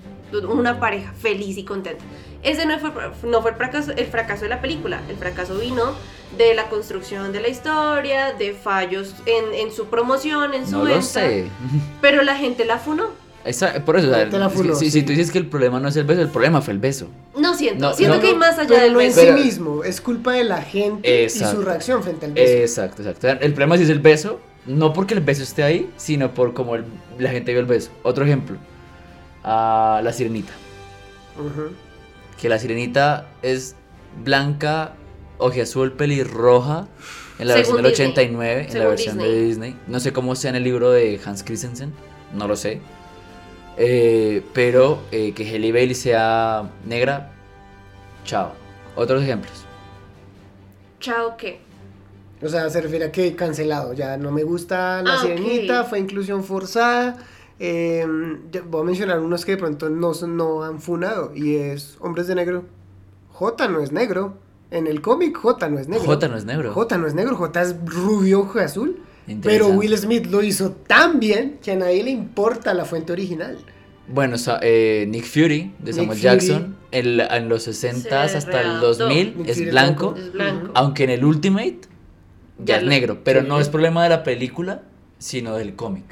S3: una pareja feliz y contenta. Ese no fue, no fue el, fracaso, el fracaso de la película, el fracaso vino de la construcción de la historia, de fallos en, en su promoción, en su
S1: No
S3: venta,
S1: lo sé.
S3: pero la gente la funó.
S1: Esa- por eso, o sea,
S2: Te la
S1: si-
S2: funó,
S1: si,
S2: sí.
S1: si tú dices que el problema no es el beso, el problema fue el beso.
S3: No siento,
S1: No,
S3: siento
S1: no,
S3: que hay
S1: no,
S3: más allá
S2: Pero
S3: del
S2: no en
S3: beso.
S2: sí mismo, es culpa de la gente
S1: Exacto.
S2: y su reacción frente al beso.
S1: Exacto, exacto. El problema sí es el beso, no porque el beso esté ahí, sino por cómo la gente vio el beso. Otro ejemplo, a la sirenita.
S2: Ujú.
S1: Que la sirenita es blanca, ojiazul, pelirroja en la
S3: Según
S1: versión del
S3: Disney.
S1: 89, en la
S3: Según
S1: versión de
S3: Disney.
S1: Disney. No sé cómo sea en el libro de Hans Christensen, no lo sé. Eh, pero eh, que Halle Bailey sea negra, chao. Otros ejemplos.
S3: Chao, ¿qué?
S2: O sea, se refiere a que cancelado, ya no me gusta la
S3: Ah,
S2: sirenita, fue inclusión forzada. eh, ya voy a mencionar unos que de pronto no, no han funado y es Hombres de Negro. J no es negro. En el cómic J no es negro.
S1: J no es negro.
S2: J no es negro, J es rubio ojo azul. Pero. Will Smith lo hizo tan bien que a nadie le importa la fuente original.
S1: Bueno, eh, Nick Fury de
S2: Nick
S1: Samuel
S2: Fury.
S1: Jackson en, los 60
S3: Se
S1: hasta el
S3: readaptó.
S1: 2000
S2: Nick
S1: es blanco,
S2: blanco.
S3: Es blanco.
S1: aunque en el Ultimate ya
S3: Ya
S1: es negro, pero
S2: sí.
S1: no es problema de la película, sino del cómic.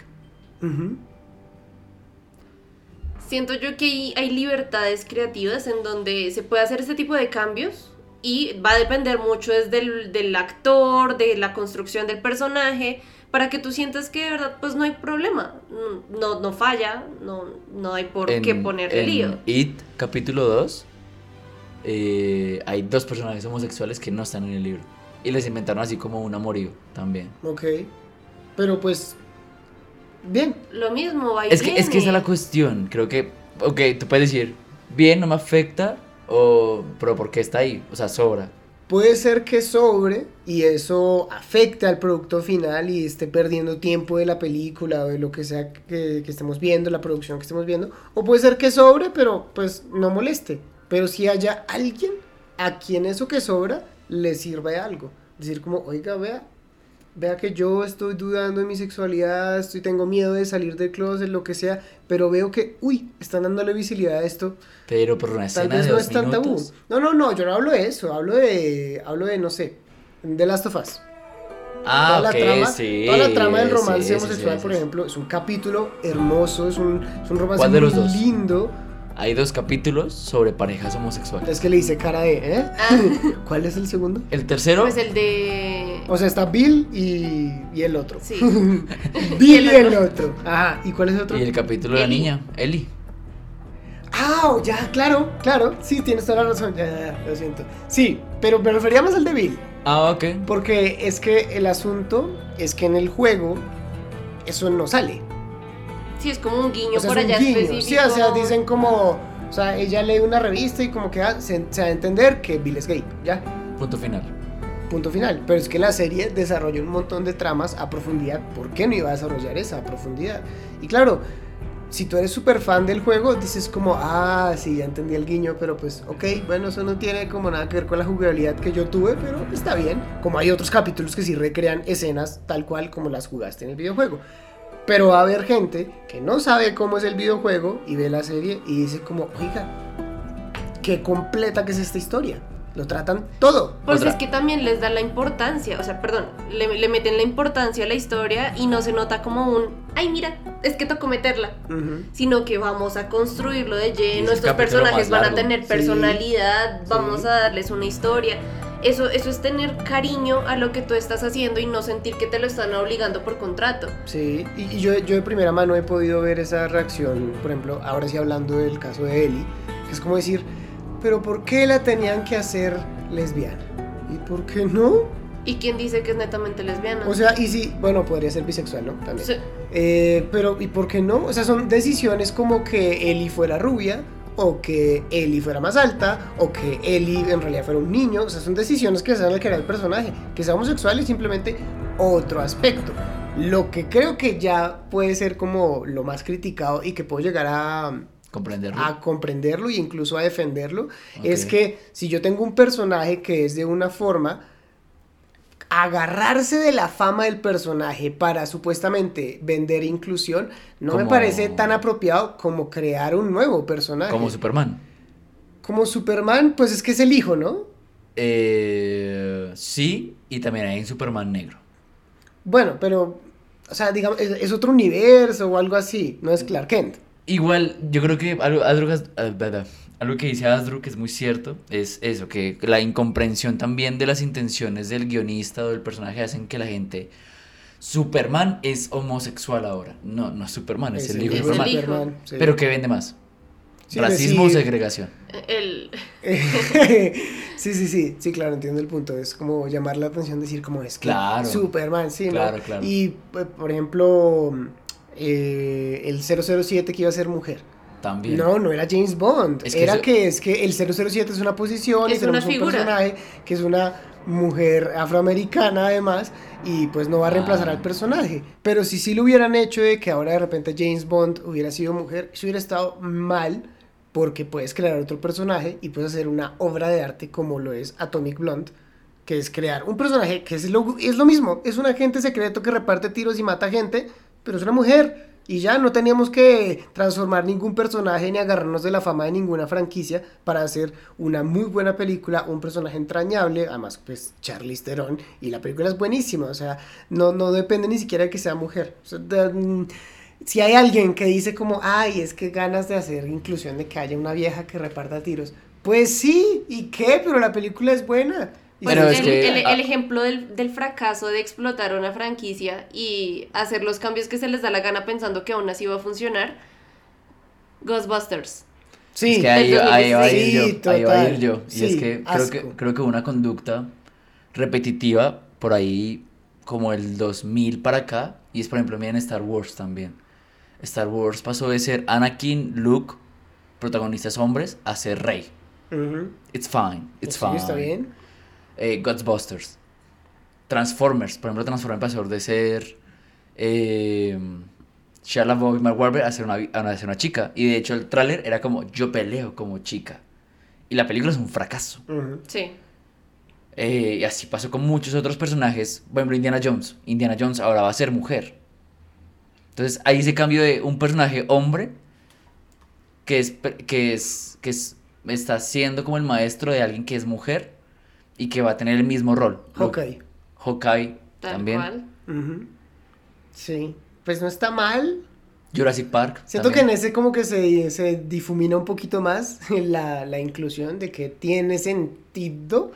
S3: Siento yo que hay, hay libertades creativas en donde se puede hacer este tipo de cambios y va a depender mucho desde el del actor, de la construcción del personaje, para que tú sientas que de verdad pues no hay problema, no, no falla, no, no hay por qué ponerle
S1: en
S3: lío.
S1: It, capítulo 2, eh, hay dos personajes homosexuales que no están en el libro. Y les inventaron así como un amorío también.
S2: Ok. Pero pues. Bien.
S3: Lo mismo, va
S1: Es que, es que esa es la cuestión. Creo que, ok, tú puedes decir, bien, no me afecta, o, pero ¿por qué está ahí? O sea, sobra.
S2: Puede ser que sobre y eso afecte al producto final y esté perdiendo tiempo de la película o de lo que sea que, que estemos viendo, la producción que estemos viendo. O puede ser que sobre, pero pues no moleste. Pero si haya alguien a quien eso que sobra le sirva de algo. Decir como, oiga, vea, vea que yo estoy dudando de mi sexualidad, estoy, tengo miedo de salir del closet, lo que sea, pero veo que, uy, están dándole visibilidad a esto.
S1: Pero por una
S2: Tal
S1: escena
S2: vez
S1: de
S2: no
S1: dos
S2: es tan tabú.
S1: minutos.
S2: No, no, no, yo no hablo de eso, hablo de, hablo de, no sé, de Last of Us.
S1: Ah,
S2: toda,
S1: ok,
S2: la trama,
S1: sí.
S2: toda la trama del romance
S1: sí,
S2: homosexual,
S1: sí,
S2: por
S1: sí.
S2: ejemplo, es un capítulo hermoso, es un, es un romance
S1: ¿Cuál de
S2: muy
S1: dos?
S2: lindo.
S1: Hay dos capítulos sobre parejas homosexuales.
S2: Es que le hice cara de, ¿eh?
S3: Ah, [LAUGHS]
S2: ¿Cuál es el segundo?
S1: El tercero,
S3: pues el de...
S2: O sea, está Bill y, y el otro.
S3: Sí. [LAUGHS]
S2: Bill y
S3: el
S2: el otro. Ajá, ¿y cuál es el otro?
S1: y el capítulo de la
S3: Ellie.
S1: niña, Eli.
S2: Ah, ya, claro, claro. Sí, tienes toda la razón. Ya, ya, ya, lo siento. Sí, pero me refería más al de Bill.
S1: Ah, ok.
S2: Porque es que el asunto es que en el juego eso no sale.
S3: Sí, es como un guiño
S2: O sea,
S3: por
S2: es un
S3: allá
S2: guiño.
S3: específico.
S2: Sí, o sea, dicen como. O sea, ella lee una revista y como que ah, se, se da a entender que Bill es gay. Ya,
S1: Punto final.
S2: Punto final. Pero es que la serie desarrolla un montón de tramas a profundidad. ¿Por qué no iba a desarrollar esa profundidad? Y claro, si tú eres súper fan del juego, dices como, ah, sí, ya entendí el guiño, pero pues, ok, bueno, eso no tiene como nada que ver con la jugabilidad que yo tuve, pero está bien. Como hay otros capítulos que sí recrean escenas tal cual como las jugaste en el videojuego. Pero va a haber gente que no sabe cómo es el videojuego y ve la serie y dice como, oiga, qué completa que es esta historia. Lo tratan todo.
S3: Pues
S1: Otra.
S3: es que también les da la importancia, o sea, perdón, le, le meten la importancia a la historia y no se nota como un, ay mira, es que tocó meterla, sino que vamos a construirlo de lleno, estos personajes van a tener
S2: Sí,
S3: personalidad, vamos
S2: sí.
S3: a darles una historia. Eso, eso es tener cariño a lo que tú estás haciendo y no sentir que te lo están obligando por contrato.
S2: Sí, y, y yo, yo de primera mano he podido ver esa reacción, por ejemplo, ahora sí hablando del caso de Ellie, que es como decir, pero ¿por qué la tenían que hacer lesbiana? ¿Y por qué no?
S3: ¿Y quién dice que es netamente lesbiana?
S2: O sea, y sí, bueno, podría ser bisexual, ¿no? También.
S3: Sí.
S2: Eh, pero, ¿y por qué no? O sea, son decisiones como que Ellie fuera rubia, o que Ellie fuera más alta, o que Ellie en realidad fuera un niño. O sea, son decisiones que se dan al crear el personaje. Que sea homosexual es simplemente otro aspecto. Lo que creo que ya puede ser como lo más criticado y que puedo llegar a,
S1: Comprenderlo.
S2: a comprenderlo e incluso a defenderlo, es que si yo tengo un personaje que es de una forma, agarrarse de la fama del personaje para supuestamente vender inclusión, no me parece tan apropiado como crear un nuevo personaje.
S1: Como Superman.
S2: Como Superman, pues es que es el hijo, ¿no?
S1: Eh, sí, y también hay un Superman negro.
S2: Bueno, pero, o sea, digamos, es, es otro universo o algo así, no es Clark Kent.
S1: Igual, yo creo que algo, algo, que dice Asdru, que es muy cierto, es eso, que la incomprensión también de las intenciones del guionista o del personaje hacen que la gente... Superman es homosexual ahora. No, no es Superman, es, el hijo de Superman.
S3: hijo.
S1: Pero ¿qué vende más?
S2: Sí,
S1: ¿Racismo o segregación?
S3: El, [LAUGHS]
S2: sí, sí, sí, sí, claro, entiendo el punto. Es como llamar la atención, decir como es que
S1: Claro.
S2: Superman, sí, ¿no?
S1: Claro, claro.
S2: Y, eh, por ejemplo, eh, el 007 que iba a ser mujer.
S1: También.
S2: No, no era James Bond.
S1: Es que
S2: era
S1: eso-
S2: que es que el 007 es una posición y
S3: Es una
S2: un
S3: figura.
S2: personaje que es una mujer afroamericana además y pues no va a reemplazar
S1: Ah.
S2: al personaje. Pero si sí lo hubieran hecho de que ahora de repente James Bond hubiera sido mujer, eso hubiera estado mal porque puedes crear otro personaje y puedes hacer una obra de arte como lo es Atomic Blonde, que es crear un personaje que es lo, es lo mismo, es un agente secreto que reparte tiros y mata gente, pero es una mujer. Y ya no teníamos que transformar ningún personaje ni agarrarnos de la fama de ninguna franquicia para hacer una muy buena película, un personaje entrañable, además pues Charlize Theron y la película es buenísima, o sea, no, no depende ni siquiera de que sea mujer. Mm, si hay alguien que dice como, ay, es que ganas de hacer inclusión de que haya una vieja que reparta tiros, pues sí, ¿y qué? Pero la película es buena. Y
S3: pues el,
S1: es que-
S3: el- el ejemplo del, del fracaso de explotar una franquicia y hacer los cambios que se les da la gana pensando que aún así va a funcionar. Ghostbusters.
S2: Sí,
S1: Es que ahí, va a ir
S2: 2016.
S1: yo, ahí va a ir yo. Y es que creo, que creo que una conducta repetitiva por ahí como el 2000 para acá. Y es por ejemplo, miren Star Wars también. Star Wars pasó de ser Anakin, Luke, protagonistas hombres, a ser rey. It's fine, it's
S2: Sí,
S1: fine.
S2: está bien.
S1: Eh, Ghostbusters. Transformers, por ejemplo, Transformers pasó de ser eh, Shia LaBeouf y Mark Wahlberg a ser una, a una- a ser una chica. Y de hecho el tráiler era como yo peleo como chica. Y la película es un fracaso.
S3: Sí.
S1: Eh, y así pasó con muchos otros personajes. Por ejemplo, Indiana Jones. Indiana Jones ahora va a ser mujer. Entonces hay ese cambio de un personaje hombre que es, que es, que es, está siendo como el maestro de alguien que es mujer y que va a tener el mismo rol.
S2: Hawkeye.
S1: Hawkeye
S3: Tal
S1: también.
S3: cual.
S2: Ujú. Sí, pues no está mal.
S1: Jurassic Park.
S2: Siento
S1: también.
S2: que en ese como que se, se difumina un poquito más [LAUGHS] la, la inclusión de que tiene sentido,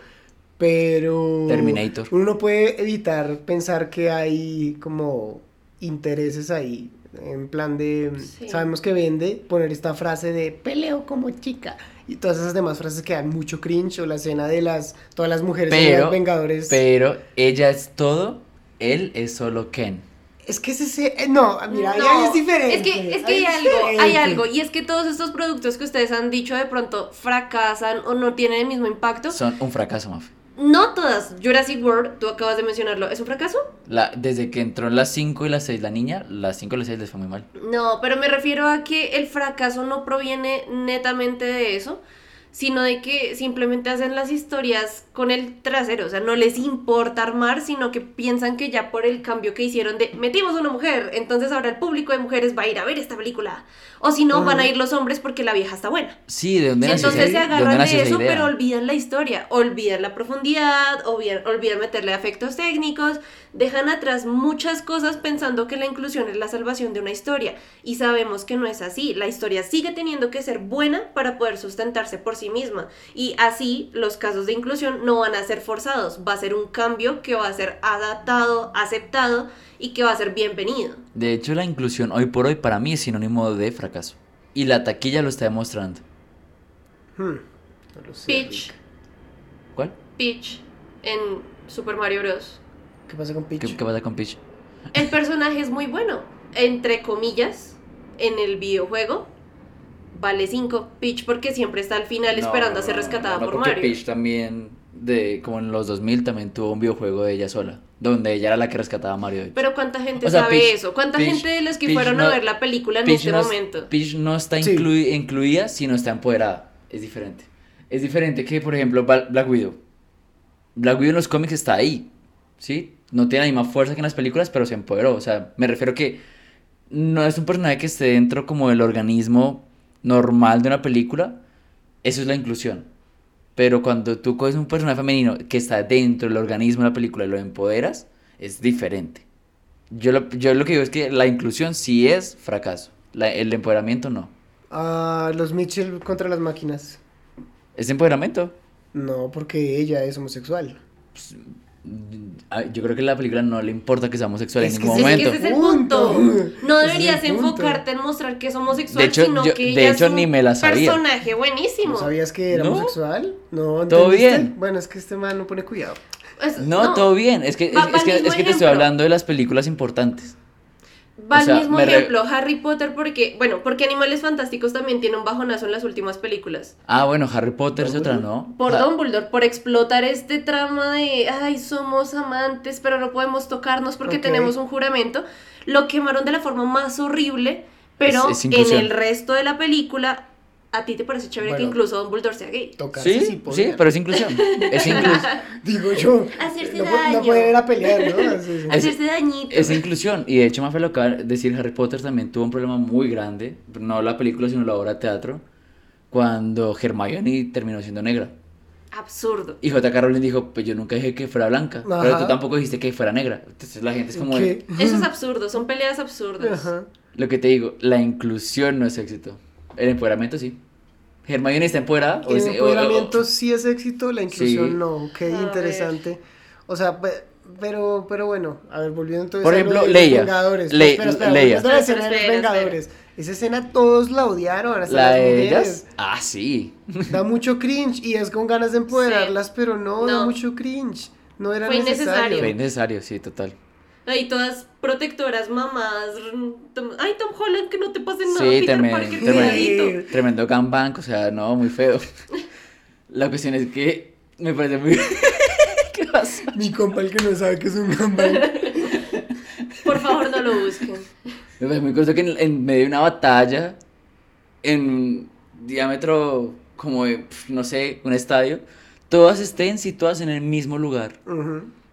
S2: pero
S1: Terminator.
S2: uno no puede evitar pensar que hay como intereses ahí, en plan de,
S3: Sí.
S2: sabemos que vende poner esta frase de peleo como chica y todas esas demás frases que dan mucho cringe o la escena de las, todas las mujeres
S1: Pero,
S2: los Vengadores.
S1: pero ella es todo, él es solo Ken.
S2: Es que ese, ese- eh, no, mira, ahí-
S3: No,
S2: ahí es diferente.
S3: Es que, es que hay algo, hay algo, y es que todos estos productos que ustedes han dicho de pronto fracasan o no tienen el mismo impacto.
S1: Son un fracaso, Maf.
S3: No todas. Jurassic World, tú acabas de mencionarlo, ¿es un fracaso?
S1: La, desde que entró en las 5 y las 6 la niña, las 5 y las 6 les fue muy mal.
S3: No, pero me refiero a que el fracaso no proviene netamente de eso, sino de que simplemente hacen las historias con el trasero, o sea, no les importa armar, sino que piensan que ya por el cambio que hicieron de metimos una mujer, entonces ahora el público de mujeres va a ir a ver esta película, o si no, van a ir los hombres porque la vieja está buena.
S1: Sí, ¿de dónde
S3: Entonces se
S1: de
S3: agarran de
S1: esa
S3: eso, pero olvidan la historia, olvidan la profundidad, olvidan, olvidan meterle efectos técnicos, dejan atrás muchas cosas pensando que la inclusión es la salvación de una historia. Y sabemos que no es así. La historia sigue teniendo que ser buena para poder sustentarse por sí misma. Y así los casos de inclusión no van a ser forzados. Va a ser un cambio que va a ser adaptado, aceptado y que va a ser bienvenido.
S1: De hecho, la inclusión hoy por hoy para mí es sinónimo de fracaso. Y la taquilla lo está demostrando.
S2: Hmm, no lo sé,
S3: Peach,
S2: Rick.
S1: ¿Cuál?
S3: Peach en Super Mario Bros.
S2: ¿Qué pasa con Peach?
S1: ¿Qué, qué pasa con Peach?
S3: El personaje es muy bueno, entre comillas, en el videojuego. Vale 5 Peach porque siempre está al final esperando a ser rescatada por
S1: porque
S3: Mario.
S1: Peach también, de, como en los 2000, también tuvo un videojuego de ella sola. Donde ella era la que rescataba a Mario. de hecho.
S3: Pero ¿cuánta gente
S1: O sea,
S3: sabe
S1: Peach-
S3: eso? ¿Cuánta
S1: Peach-
S3: gente de los que
S1: Peach
S3: fueron
S1: no-
S3: a ver la película en
S1: Peach
S3: este
S1: no
S3: momento?
S1: Peach no está
S2: Sí.
S1: inclui- incluida, sino está empoderada. Es diferente. Es diferente que, por ejemplo, Bla- Black Widow. Black Widow en los cómics está ahí. ¿Sí? No tiene la misma fuerza que en las películas, pero se empoderó. O sea, me refiero que no es un personaje que esté dentro como del organismo normal de una película. Eso es la inclusión. Pero cuando tú coges un personaje femenino que está dentro del organismo de la película y lo empoderas, es diferente. Yo lo, yo lo que digo es que la inclusión sí es fracaso. La- el empoderamiento no.
S2: Ah, los Mitchell contra las máquinas.
S1: ¿Es empoderamiento?
S2: No, porque ella es homosexual.
S1: Ah, Yo creo que a la película no le importa que sea homosexual
S2: Es
S1: en
S2: que
S1: ningún
S3: Es que
S1: momento.
S3: ese es el
S2: Punto.
S3: punto. No deberías
S2: punto.
S3: enfocarte en mostrar que es homosexual,
S1: De hecho,
S3: sino
S1: yo-
S3: que
S1: de
S3: ella
S1: hecho,
S3: es
S1: ni
S3: un
S1: me la sabía.
S3: personaje buenísimo.
S2: ¿No sabías que era
S1: No.
S2: homosexual? No,
S1: Todo bien.
S2: Bueno, es que este man no pone cuidado.
S3: Es-
S1: No, todo bien. Es que, es, que, que te estoy hablando de las películas importantes.
S3: Va
S1: O sea,
S3: al mismo
S1: re-
S3: ejemplo, Harry Potter porque, bueno, porque Animales Fantásticos también tiene un bajonazo en las últimas películas.
S1: Ah, bueno, Harry Potter es otra, ¿no?
S3: Por
S1: Ah,
S3: Dumbledore, por explotar este trama de, ay, somos amantes, pero no podemos tocarnos porque tenemos un juramento, lo quemaron de la forma más horrible, pero
S1: Es- es
S3: en el resto de la película, ¿a ti te parece chévere que incluso Dumbledore sea gay?
S2: Tocarse
S1: Sí,
S2: sí,
S1: sí, pero es inclusión. Es [LAUGHS] inclusión.
S2: Digo yo.
S3: Hacerse
S2: no,
S3: daño.
S2: no puede ir a pelear, ¿no? [LAUGHS]
S1: Es-
S3: Hacerse dañito.
S1: Es inclusión. Y de hecho, Mafe lo acaba de decir, Harry Potter también tuvo un problema muy grande. No la película, sino la obra de teatro. Cuando Hermione terminó siendo negra.
S3: Absurdo.
S1: Y J.K. Rowling dijo, pues yo nunca dije que fuera blanca. Pero tú tampoco dijiste que fuera negra. Entonces la gente es como...
S2: ¿Qué?
S3: Eso es absurdo, son peleas absurdas.
S2: Ajá.
S1: Lo que te digo, la inclusión no es éxito. El empoderamiento sí. Hermione está empoderada. o
S2: El
S1: es- o- o-
S2: empoderamiento sí es éxito, la inclusión
S1: Sí.
S2: no. Ok,
S3: A
S2: interesante. O sea, pe- pero, pero bueno, a ver, volviendo entonces
S1: Por
S2: a lo
S1: ejemplo,
S2: de los
S1: Leia.
S2: Vengadores.
S1: Le-
S2: espera, espera,
S1: Leia.
S2: a
S3: Espera,
S2: escena de los
S3: espera,
S2: Vengadores. Esa escena todos la odiaron, hasta
S1: La
S2: las
S1: de
S2: mujeres.
S1: ellas. Ah, sí.
S2: Da mucho cringe y es con ganas de empoderarlas, pero no, da
S3: No.
S2: mucho cringe. No era
S3: Fue
S2: necesario.
S1: Fue innecesario, sí, total.
S3: Ahí todas protectoras, mamás. Tom- Ay, Tom Holland, que no te pase nada.
S1: Sí,
S3: Peter
S1: tremendo,
S3: Parker,
S1: tremendo. Tremendo gangbang, o sea, no, muy feo. [LAUGHS] La cuestión es que me parece muy... [LAUGHS] ¿Qué pasa?
S2: Mi compa el que no sabe que es un gambán. [LAUGHS]
S3: Por favor, no lo busquen.
S1: Me parece muy curioso que en, en medio de una batalla, en diámetro como de, no sé, un estadio, todas estén situadas en el mismo lugar.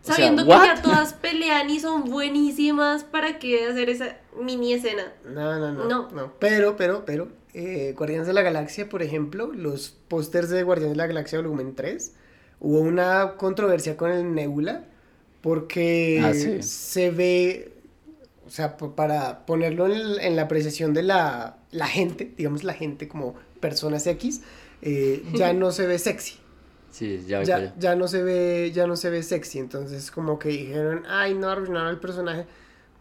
S2: Ujú.
S1: O sea,
S3: Sabiendo que ya todas pelean y son buenísimas, ¿para qué hacer esa mini escena?
S2: No, no, no,
S3: No.
S2: no. Pero, pero, pero, eh, Guardianes de la Galaxia, por ejemplo, los pósters de Guardianes de la Galaxia volumen 3, hubo una controversia con el Nebula porque
S1: Ah, sí.
S2: se ve, o sea, para ponerlo en, en la apreciación de la, la gente, digamos la gente como personas X, eh, ya [LAUGHS] no se ve sexy.
S1: Sí, ya
S2: Ya, ya no se ve, ya no se ve sexy, entonces como que dijeron, ay, no arruinaron el personaje.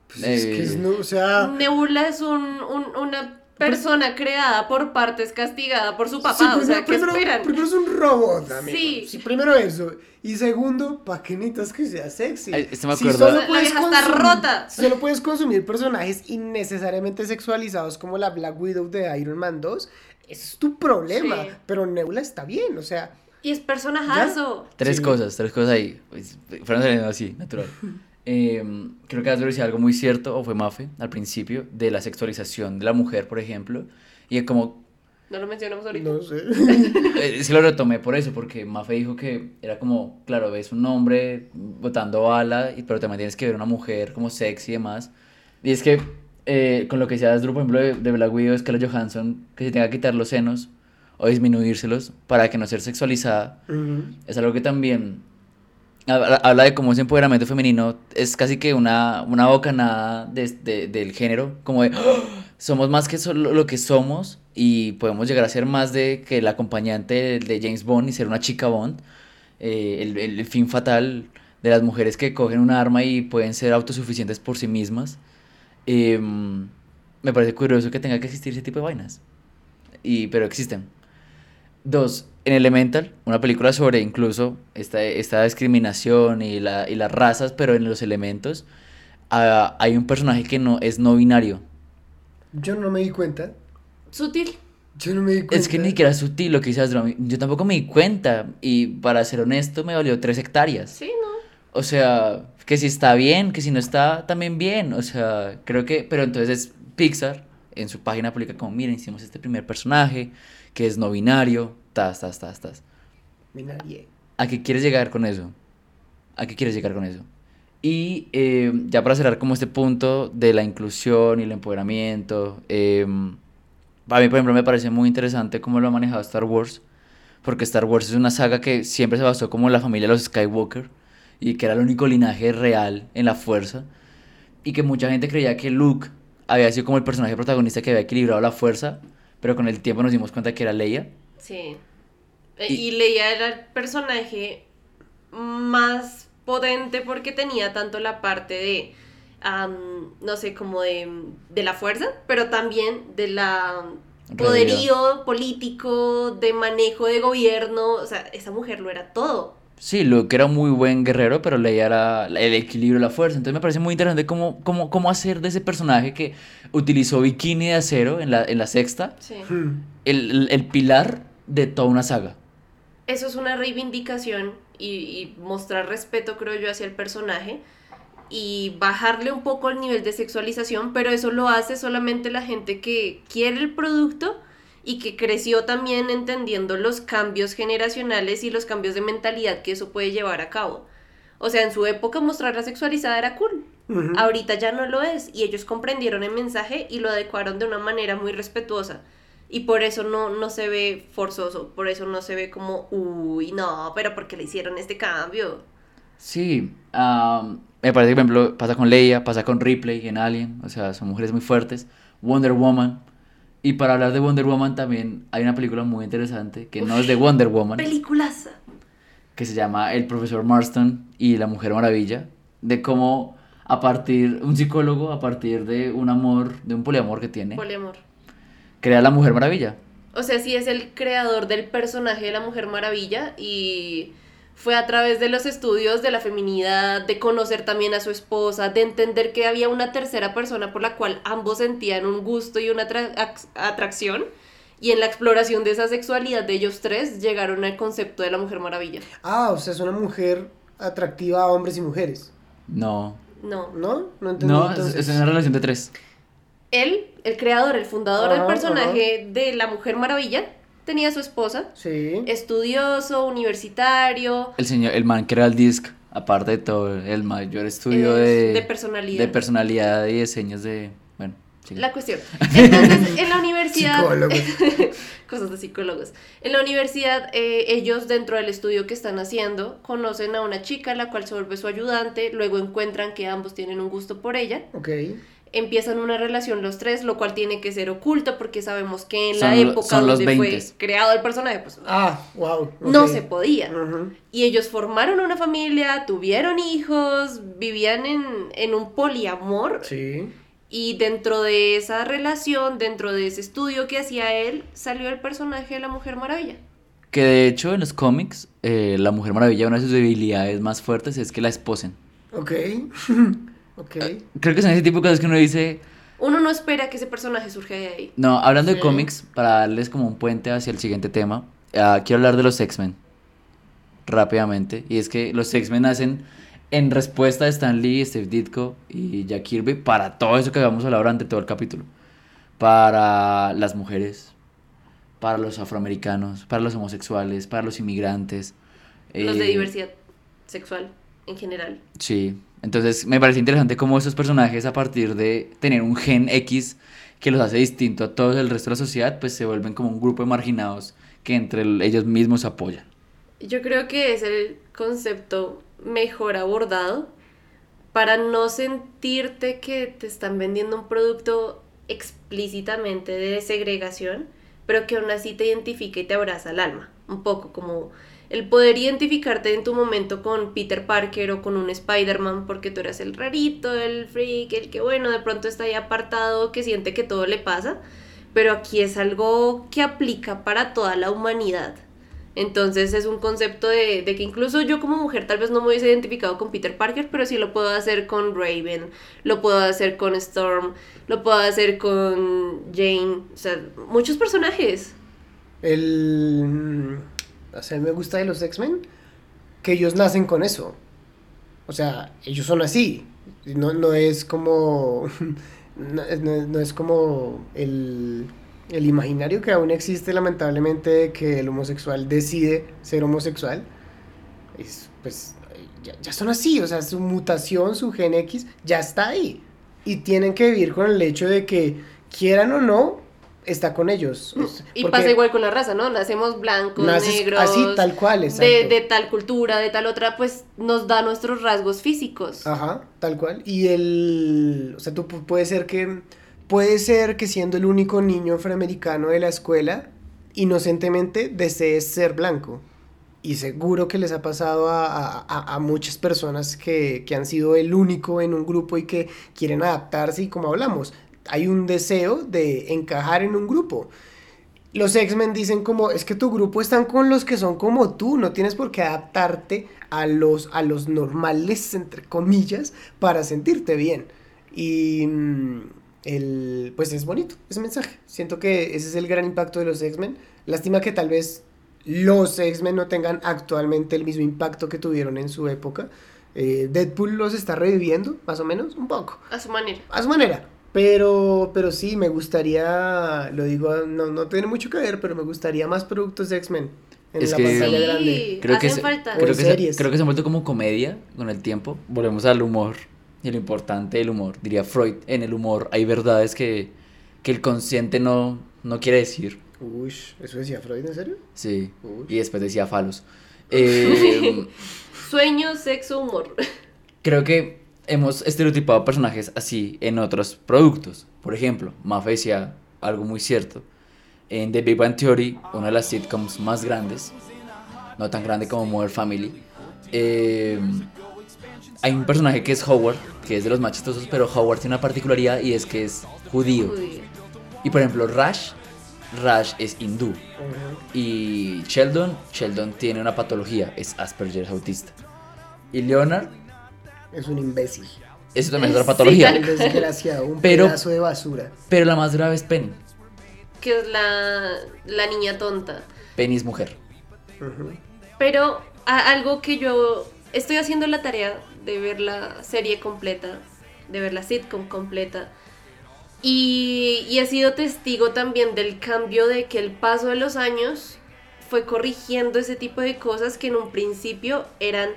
S2: Pues es que es,
S1: Eh.
S2: no, o sea...
S3: Nebula es un, un- una persona creada por partes castigada por su papá,
S2: Sí,
S3: o sea, ¿qué
S2: primero,
S3: esperan?
S2: primero es un robot, amigo.
S3: Sí.
S2: Sí. primero eso. Y segundo, ¿para qué necesitas que sea sexy?
S1: Ay, esto me
S2: Si solo
S3: La vieja está rota.
S2: si solo puedes consumir personajes innecesariamente sexualizados como la Black Widow de Iron Man 2, ese es tu problema.
S3: Sí.
S2: Pero Nebula está bien, o sea...
S3: Y es personajazo.
S1: Tres
S2: Sí.
S1: cosas, tres cosas ahí. Pues, fueron saliendo así, natural. [LAUGHS] Eh, creo que Asdru decía algo muy cierto, o fue Mafe, al principio, de la sexualización de la mujer, por ejemplo. Y es como,
S3: No lo mencionamos ahorita.
S2: No sé. [LAUGHS]
S1: eh, es que lo retomé por eso, porque Mafe dijo que era como, claro, ves un hombre botando bala, y- pero también tienes que ver una mujer como sexy y demás. Y es que, eh, con lo que decía Asdru, por ejemplo, de, de Black Widow, Scarlett Johansson, que se tenga que quitar los senos o disminuírselos para que no ser sexualizada,
S2: Ujú.
S1: es algo que también habla, habla de cómo ese empoderamiento femenino es casi que una, una bocanada de, de- del género, como de "Oh, somos más que solo lo que somos y podemos llegar a ser más de que el acompañante de, de James Bond y ser una chica Bond, eh, el, el- fin fatal de las mujeres que cogen un arma y pueden ser autosuficientes por sí mismas. Em, me parece curioso que tenga que existir ese tipo de vainas, y, pero existen. Dos, en Elemental, una película sobre incluso esta, esta discriminación y, la, y las razas, pero en los elementos, ah, hay un personaje que no es no binario.
S2: Yo no me di cuenta.
S3: Sutil.
S2: Yo no me di cuenta.
S1: Es que ni siquiera sutil lo que dice Asdru. Yo tampoco me di cuenta y para ser honesto me valió tres hectáreas.
S3: Sí, ¿no?
S1: O sea, que si está bien, que si no está también bien. O sea, creo que, pero entonces Pixar en su página publica como, miren, hicimos este primer personaje que es no binario, tas, tas, tas, tas. ¿A qué quieres llegar con eso? ¿A qué quieres llegar con eso? Y eh, ya para cerrar como este punto de la inclusión y el empoderamiento, eh, a mí por ejemplo me parece muy interesante cómo lo ha manejado Star Wars, porque Star Wars es una saga que siempre se basó como en la familia de los Skywalker y que era el único linaje real en la fuerza y que mucha gente creía que Luke había sido como el personaje protagonista que había equilibrado la fuerza, pero con el tiempo nos dimos cuenta que era Leia.
S3: Sí. Eh,
S1: Y-
S3: Y, Leia era el personaje más potente porque tenía tanto la parte de, no sé, como de, de la fuerza, pero también de la poderío político, de manejo de gobierno. O sea, esa mujer lo era todo.
S1: Sí, Luke era un muy buen guerrero, pero Leia era el equilibrio de la fuerza. Entonces me parece muy interesante cómo, cómo, cómo hacer de ese personaje que utilizó bikini de acero en la, en la sexta,
S3: Sí.
S2: Hmm.
S1: el, el- el pilar de toda una saga.
S3: Eso es una reivindicación y, y mostrar respeto, creo yo, hacia el personaje y bajarle un poco el nivel de sexualización, pero eso lo hace solamente la gente que quiere el producto y que creció también entendiendo los cambios generacionales y los cambios de mentalidad que eso puede llevar a cabo. O sea, en su época mostrarla sexualizada era cool.
S2: Ujú.
S3: Ahorita ya no lo es y ellos comprendieron el mensaje y lo adecuaron de una manera muy respetuosa. Y por eso no, no se ve forzoso, por eso no se ve como, uy, no, pero ¿por qué le hicieron este cambio?
S1: Sí, am, me parece que, por ejemplo, pasa con Leia, pasa con Ripley en Alien, o sea, son mujeres muy fuertes. Wonder Woman. Y para hablar de Wonder Woman también hay una película muy interesante que no es de Wonder Woman.
S3: Películas.
S1: Que se llama El profesor Marston y la Mujer Maravilla, de cómo a partir, un psicólogo a partir de un amor, de un poliamor que tiene,
S3: Poliamor.
S1: crea la Mujer Maravilla.
S3: O sea, sí es el creador del personaje de la Mujer Maravilla y fue a través de los estudios de la feminidad, de conocer también a su esposa, de entender que había una tercera persona por la cual ambos sentían un gusto y una atracción. Y en la exploración de esa sexualidad de ellos tres llegaron al concepto de la Mujer Maravilla.
S2: Ah, o sea, es una mujer atractiva a hombres y mujeres.
S1: No,
S3: No.
S2: ¿No? No entendí.
S1: no, es,
S2: entonces.
S1: es una relación de tres.
S3: Él, el creador, el fundador del personaje de la Mujer Maravilla, tenía su esposa,
S2: Sí.
S3: estudioso, universitario,
S1: El señor, el man que era el disc, aparte de todo, el mayor estudio
S3: Es
S1: de,
S3: de personalidad.
S1: de personalidad y diseños de.
S3: La cuestión. Entonces, en la universidad, [LAUGHS] cosas de psicólogos. En la universidad, eh, ellos dentro del estudio que están haciendo, conocen a una chica, la cual se vuelve su ayudante, luego encuentran que ambos tienen un gusto por ella,
S2: Ok.
S3: empiezan una relación los tres, lo cual tiene que ser oculto porque sabemos que en la
S1: Son
S3: época
S1: son los
S3: donde fue
S1: 20s.
S3: creado el personaje, pues
S2: Ah, wow.
S3: no se podía. Y ellos formaron una familia, tuvieron hijos, vivían en, en un poliamor.
S2: Sí.
S3: Y dentro de esa relación, dentro de ese estudio que hacía él, salió el personaje de la Mujer Maravilla.
S1: Que de hecho en los cómics, eh, la Mujer Maravilla, una de sus debilidades más fuertes es que la esposen.
S2: Ok. [LAUGHS] ok.
S1: Creo que son ese tipo de cosas que uno dice.
S3: Uno no espera que ese personaje surja de ahí.
S1: No, hablando de cómics, para darles como un puente hacia el siguiente tema, ah, quiero hablar de los X-Men rápidamente. Y es que los X-Men nacen en respuesta de Stan Lee, Steve Ditko y Jack Kirby para todo eso que habíamos hablado durante todo el capítulo. Para las mujeres, para los afroamericanos, para los homosexuales, para los inmigrantes.
S3: Los de
S1: eh,
S3: diversidad sexual en general.
S1: Sí, entonces me parece interesante cómo esos personajes a partir de tener un gen X que los hace distinto a todo el resto de la sociedad, pues se vuelven como un grupo de marginados que entre el- ellos mismos apoyan.
S3: Yo creo que es el concepto mejor abordado para no sentirte que te están vendiendo un producto explícitamente de segregación, pero que aún así te identifica y te abraza el alma. Un poco como el poder identificarte en tu momento con Peter Parker o con un Spider-Man porque tú eras el rarito, el freak, el que bueno, de pronto está ahí apartado, que siente que todo le pasa, pero aquí es algo que aplica para toda la humanidad. Entonces es un concepto de, de que incluso yo como mujer tal vez no me hubiese identificado con Peter Parker, pero sí lo puedo hacer con Raven, lo puedo hacer con Storm, lo puedo hacer con Jane, o sea, muchos personajes.
S2: El. mm, O sea, me gusta de los X-Men que ellos nacen con eso. O sea, ellos son así. No, no es como. [LAUGHS] No, no- no es como el, el imaginario que aún existe, lamentablemente, de que el homosexual decide ser homosexual. Es, pues, ya, ya son así. O sea, su mutación, su gen X, ya está ahí. Y tienen que vivir con el hecho de que, quieran o no, está con ellos. Sea,
S3: Y
S2: porque-
S3: pasa igual con la raza, ¿no? Nacemos blancos,
S2: Naces
S3: negros,
S2: así, tal cual, exacto.
S3: de, de tal cultura, de tal otra, pues nos da nuestros rasgos físicos.
S2: Ajá, tal cual. Y el, o sea, tú pu- puede ser que, puede ser que siendo el único niño afroamericano de la escuela, inocentemente desees ser blanco. Y seguro que les ha pasado a, a- a- muchas personas que, que han sido el único en un grupo y que quieren adaptarse y como hablamos, hay un deseo de encajar en un grupo. Los X-Men dicen como, es que tu grupo están con los que son como tú, no tienes por qué adaptarte a los, a los normales, entre comillas, para sentirte bien. Y mm, el, pues es bonito ese mensaje. Siento que ese es el gran impacto de los X-Men. Lástima que tal vez los X-Men no tengan actualmente el mismo impacto que tuvieron en su época. Eh, Deadpool los está reviviendo, más o menos, un poco
S3: A su manera.
S2: a su manera. Pero, pero sí, me gustaría, lo digo, no, no tiene mucho que ver, pero me gustaría más productos de X-Men en
S1: Es
S2: la
S1: que-
S2: pantalla
S3: Sí.
S2: grande.
S1: Creo que,
S3: falta.
S1: creo, que se, creo que se ha vuelto como comedia con el tiempo. Volvemos al humor y lo importante del humor. Diría Freud, en el humor hay verdades que, que el consciente no, no quiere decir.
S2: Uy, ¿eso decía Freud, en serio?
S1: Sí.
S2: Uy.
S1: Y después decía falos. [LAUGHS] Eh,
S3: Sueño, sexo, humor.
S1: creo que hemos estereotipado personajes así en otros productos. Por ejemplo, Mafe decía algo muy cierto. En The Big Bang Theory, una de las sitcoms más grandes, no tan grande como Modern Family, eh, hay un personaje que es Howard, que es de los más chistosos, pero Howard tiene una particularidad y es que es judío. Y por ejemplo, Rash, Rash es hindú. Y Sheldon, Sheldon tiene una patología, es Asperger autista. Y Leonard,
S2: Es un imbécil.
S1: eso también es otra
S3: Sí,
S1: patología.
S2: Un desgraciado, un [LAUGHS]
S1: Pero-
S2: pedazo de basura.
S1: Pero la más grave es Penny.
S3: Que es la, la niña tonta.
S1: Penny es mujer.
S3: Pero a- algo que yo estoy haciendo la tarea de ver la serie completa, de ver la sitcom completa. Y, y he sido testigo también del cambio de que el paso de los años fue corrigiendo ese tipo de cosas que en un principio eran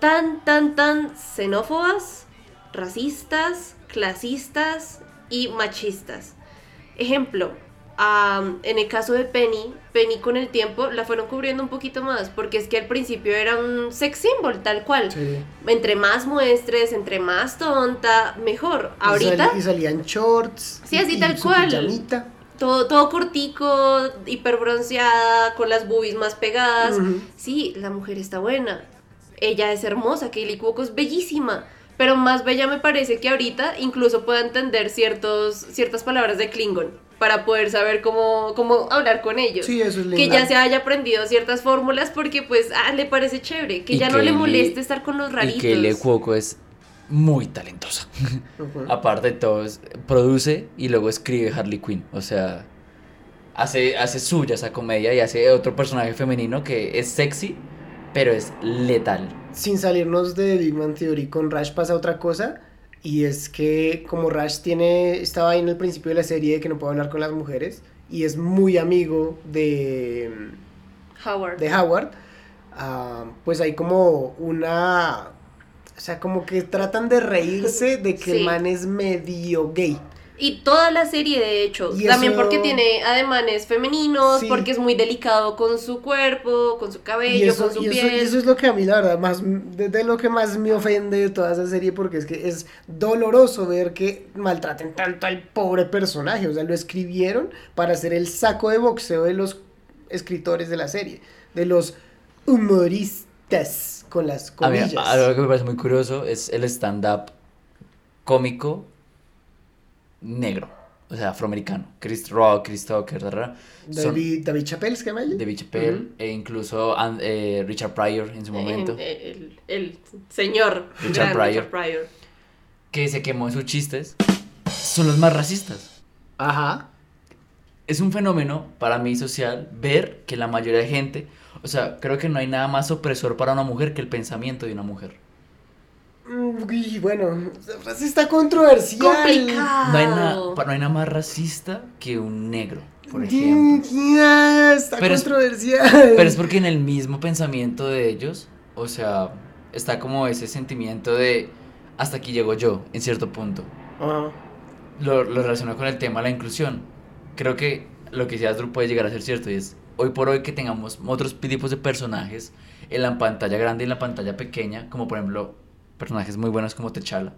S3: tan, tan, tan xenófobas, racistas, clasistas y machistas. Ejemplo, am, en el caso de Penny, Penny con el tiempo la fueron cubriendo un poquito más, porque es que al principio era un sex symbol tal cual.
S2: Sí.
S3: Entre más muestres, entre más tonta, mejor.
S2: Y
S3: Ahorita
S2: sal- Y salían shorts.
S3: Sí, así
S2: y
S3: tal cual.
S2: pijamita.
S3: todo, todo cortico, hiperbronceada, con las boobies más pegadas. Sí, la mujer está buena. Ella es hermosa, Kaylee Cuoco es bellísima. Pero más bella me parece que ahorita incluso pueda entender ciertos, ciertas palabras de Klingon para poder saber cómo, cómo hablar con ellos.
S2: Sí, eso es lindo.
S3: que ya se haya aprendido ciertas fórmulas porque pues ah, le parece chévere, que
S1: Y
S3: ya no le moleste estar con los raritos.
S1: Y que Le Cuoco es muy talentosa. [LAUGHS] Aparte de todo, produce y luego escribe Harley Quinn. O sea, hace, hace suya esa comedia y hace otro personaje femenino que es sexy, pero es letal.
S2: Sin salirnos de Big Man Theory, con Rash pasa otra cosa. Y es que como Rash tiene, estaba ahí en el principio de la serie de que no puede hablar con las mujeres. Y es muy amigo de,
S3: Howard.
S2: de Howard. ah, pues hay como una... O sea, como que tratan de reírse de que
S3: Sí.
S2: el man es medio gay.
S3: Y toda la serie, de hecho,
S2: Y
S3: también
S2: eso-
S3: porque tiene ademanes femeninos,
S2: Sí.
S3: porque es muy delicado con su cuerpo, con su
S2: Y
S3: cabello,
S2: eso,
S3: con su
S2: y eso-
S3: piel.
S2: y eso es lo que a mí, la verdad, más, de, de lo que más me ofende de toda esa serie, porque es que es doloroso ver que maltraten tanto al pobre personaje. O sea, lo escribieron para hacer el saco de boxeo de los escritores de la serie, de los humoristas, con las
S1: A mí,
S2: comillas.
S1: algo que me parece muy curioso es el stand-up cómico negro. O sea, afroamericano. Chris Rock, Chris Tucker, son
S2: David, David Chappelle, ¿es que llama?
S1: David Chappelle, e incluso eh, Richard Pryor en su momento.
S3: Eh, El, el señor
S1: Richard Pryor.
S3: Richard Pryor.
S1: que se quemó en sus chistes, son los más racistas.
S2: Ajá.
S1: Es un fenómeno para mí social ver que la mayoría de gente, o sea, creo que no hay nada más opresor para una mujer que el pensamiento de una mujer.
S2: Mm, bueno, esa frase está controversial.
S3: Complicado.
S1: No hay, nada, no hay nada más racista que un negro, por ejemplo.
S2: está
S1: Pero es-
S2: controversial.
S1: Pero es porque en el mismo pensamiento de ellos, o sea, está como ese sentimiento de hasta aquí llego yo, en cierto punto. Lo relaciono con el tema de la inclusión. Creo que lo que decía Drew puede llegar a ser cierto y es hoy por hoy que tengamos otros tipos de personajes en la pantalla grande y en la pantalla pequeña, como por ejemplo personajes muy buenos como T'Challa,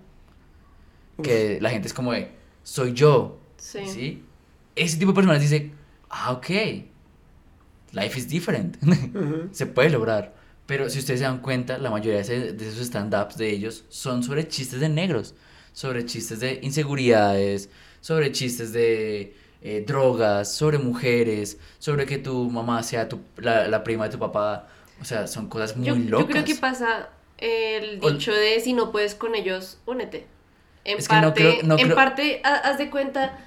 S1: que la gente es como de, soy yo,
S3: Sí.
S1: ¿sí? Ese tipo de personajes dice, ah, ok, life is different, [LAUGHS] se puede lograr. Pero si ustedes se dan cuenta, la mayoría de, esos stand-ups de ellos son sobre chistes de negros, sobre chistes de inseguridades, sobre chistes de eh, drogas, sobre mujeres, sobre que tu mamá sea tu, la, la prima de tu papá. O sea, son cosas muy
S3: Yo, yo
S1: locas.
S3: creo que pasa el dicho de si no puedes con ellos, únete. En
S1: Es que no
S3: parte,
S1: creo- no
S3: en
S1: creo-
S3: parte, ha- haz de cuenta,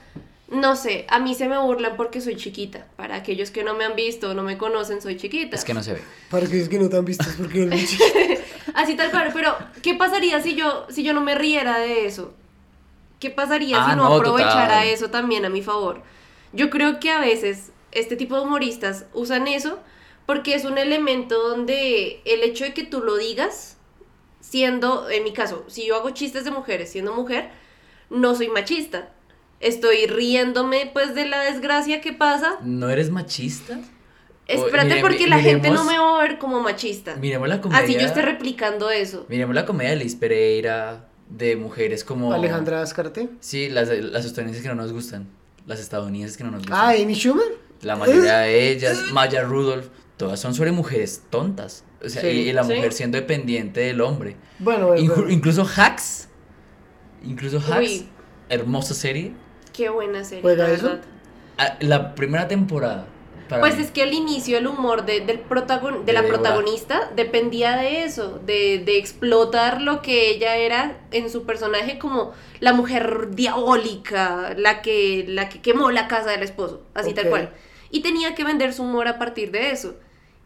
S3: no sé, a mí se me burlan porque soy chiquita. Para aquellos que no me han visto o no me conocen, soy chiquita.
S1: Es que no se ve.
S2: Para que es que no te han visto, es porque no [LAUGHS]
S3: Así tal cual, pero ¿qué pasaría si yo, si yo no me riera de eso? ¿Qué pasaría
S1: Ah,
S3: si no,
S1: no,
S3: aprovechara
S1: total.
S3: eso también a mi favor? Yo creo que a veces este tipo de humoristas usan eso porque es un elemento donde el hecho de que tú lo digas, siendo, en mi caso, si yo hago chistes de mujeres siendo mujer, no soy machista. Estoy riéndome pues de la desgracia que pasa.
S1: ¿No eres machista?
S3: Espérate
S1: mire-
S3: porque
S1: mi-
S3: la gente no me va a ver como machista.
S1: Miremos la comedia.
S3: Así yo esté replicando eso.
S1: Miremos la comedia de Liz Pereira, de mujeres como...
S2: Alejandra Ascarte.
S1: Sí, las, las estadounidenses que no nos gustan. Las estadounidenses que no nos gustan.
S2: Ah, Amy Schumer.
S1: La mayoría de ellas, Maya Rudolph, todas son sobre mujeres tontas. O sea,
S2: Sí.
S1: y, y la
S3: Sí.
S1: mujer siendo dependiente del hombre.
S2: Bueno, bueno,
S1: Inclu-
S2: bueno.
S1: incluso Hacks. Incluso Hacks.
S3: Uy.
S1: Hermosa serie.
S3: Qué buena serie,
S2: ¿Juega
S3: la
S2: eso?
S1: Ah, La primera temporada. para
S3: Pues
S1: mí.
S3: es que al inicio el humor de, del protagon- de
S1: De
S3: la
S1: Débora.
S3: protagonista dependía de eso, de, de explotar lo que ella era en su personaje como la mujer diabólica, la que, la que quemó la casa del esposo, así tal cual. Y tenía que vender su humor a partir de eso.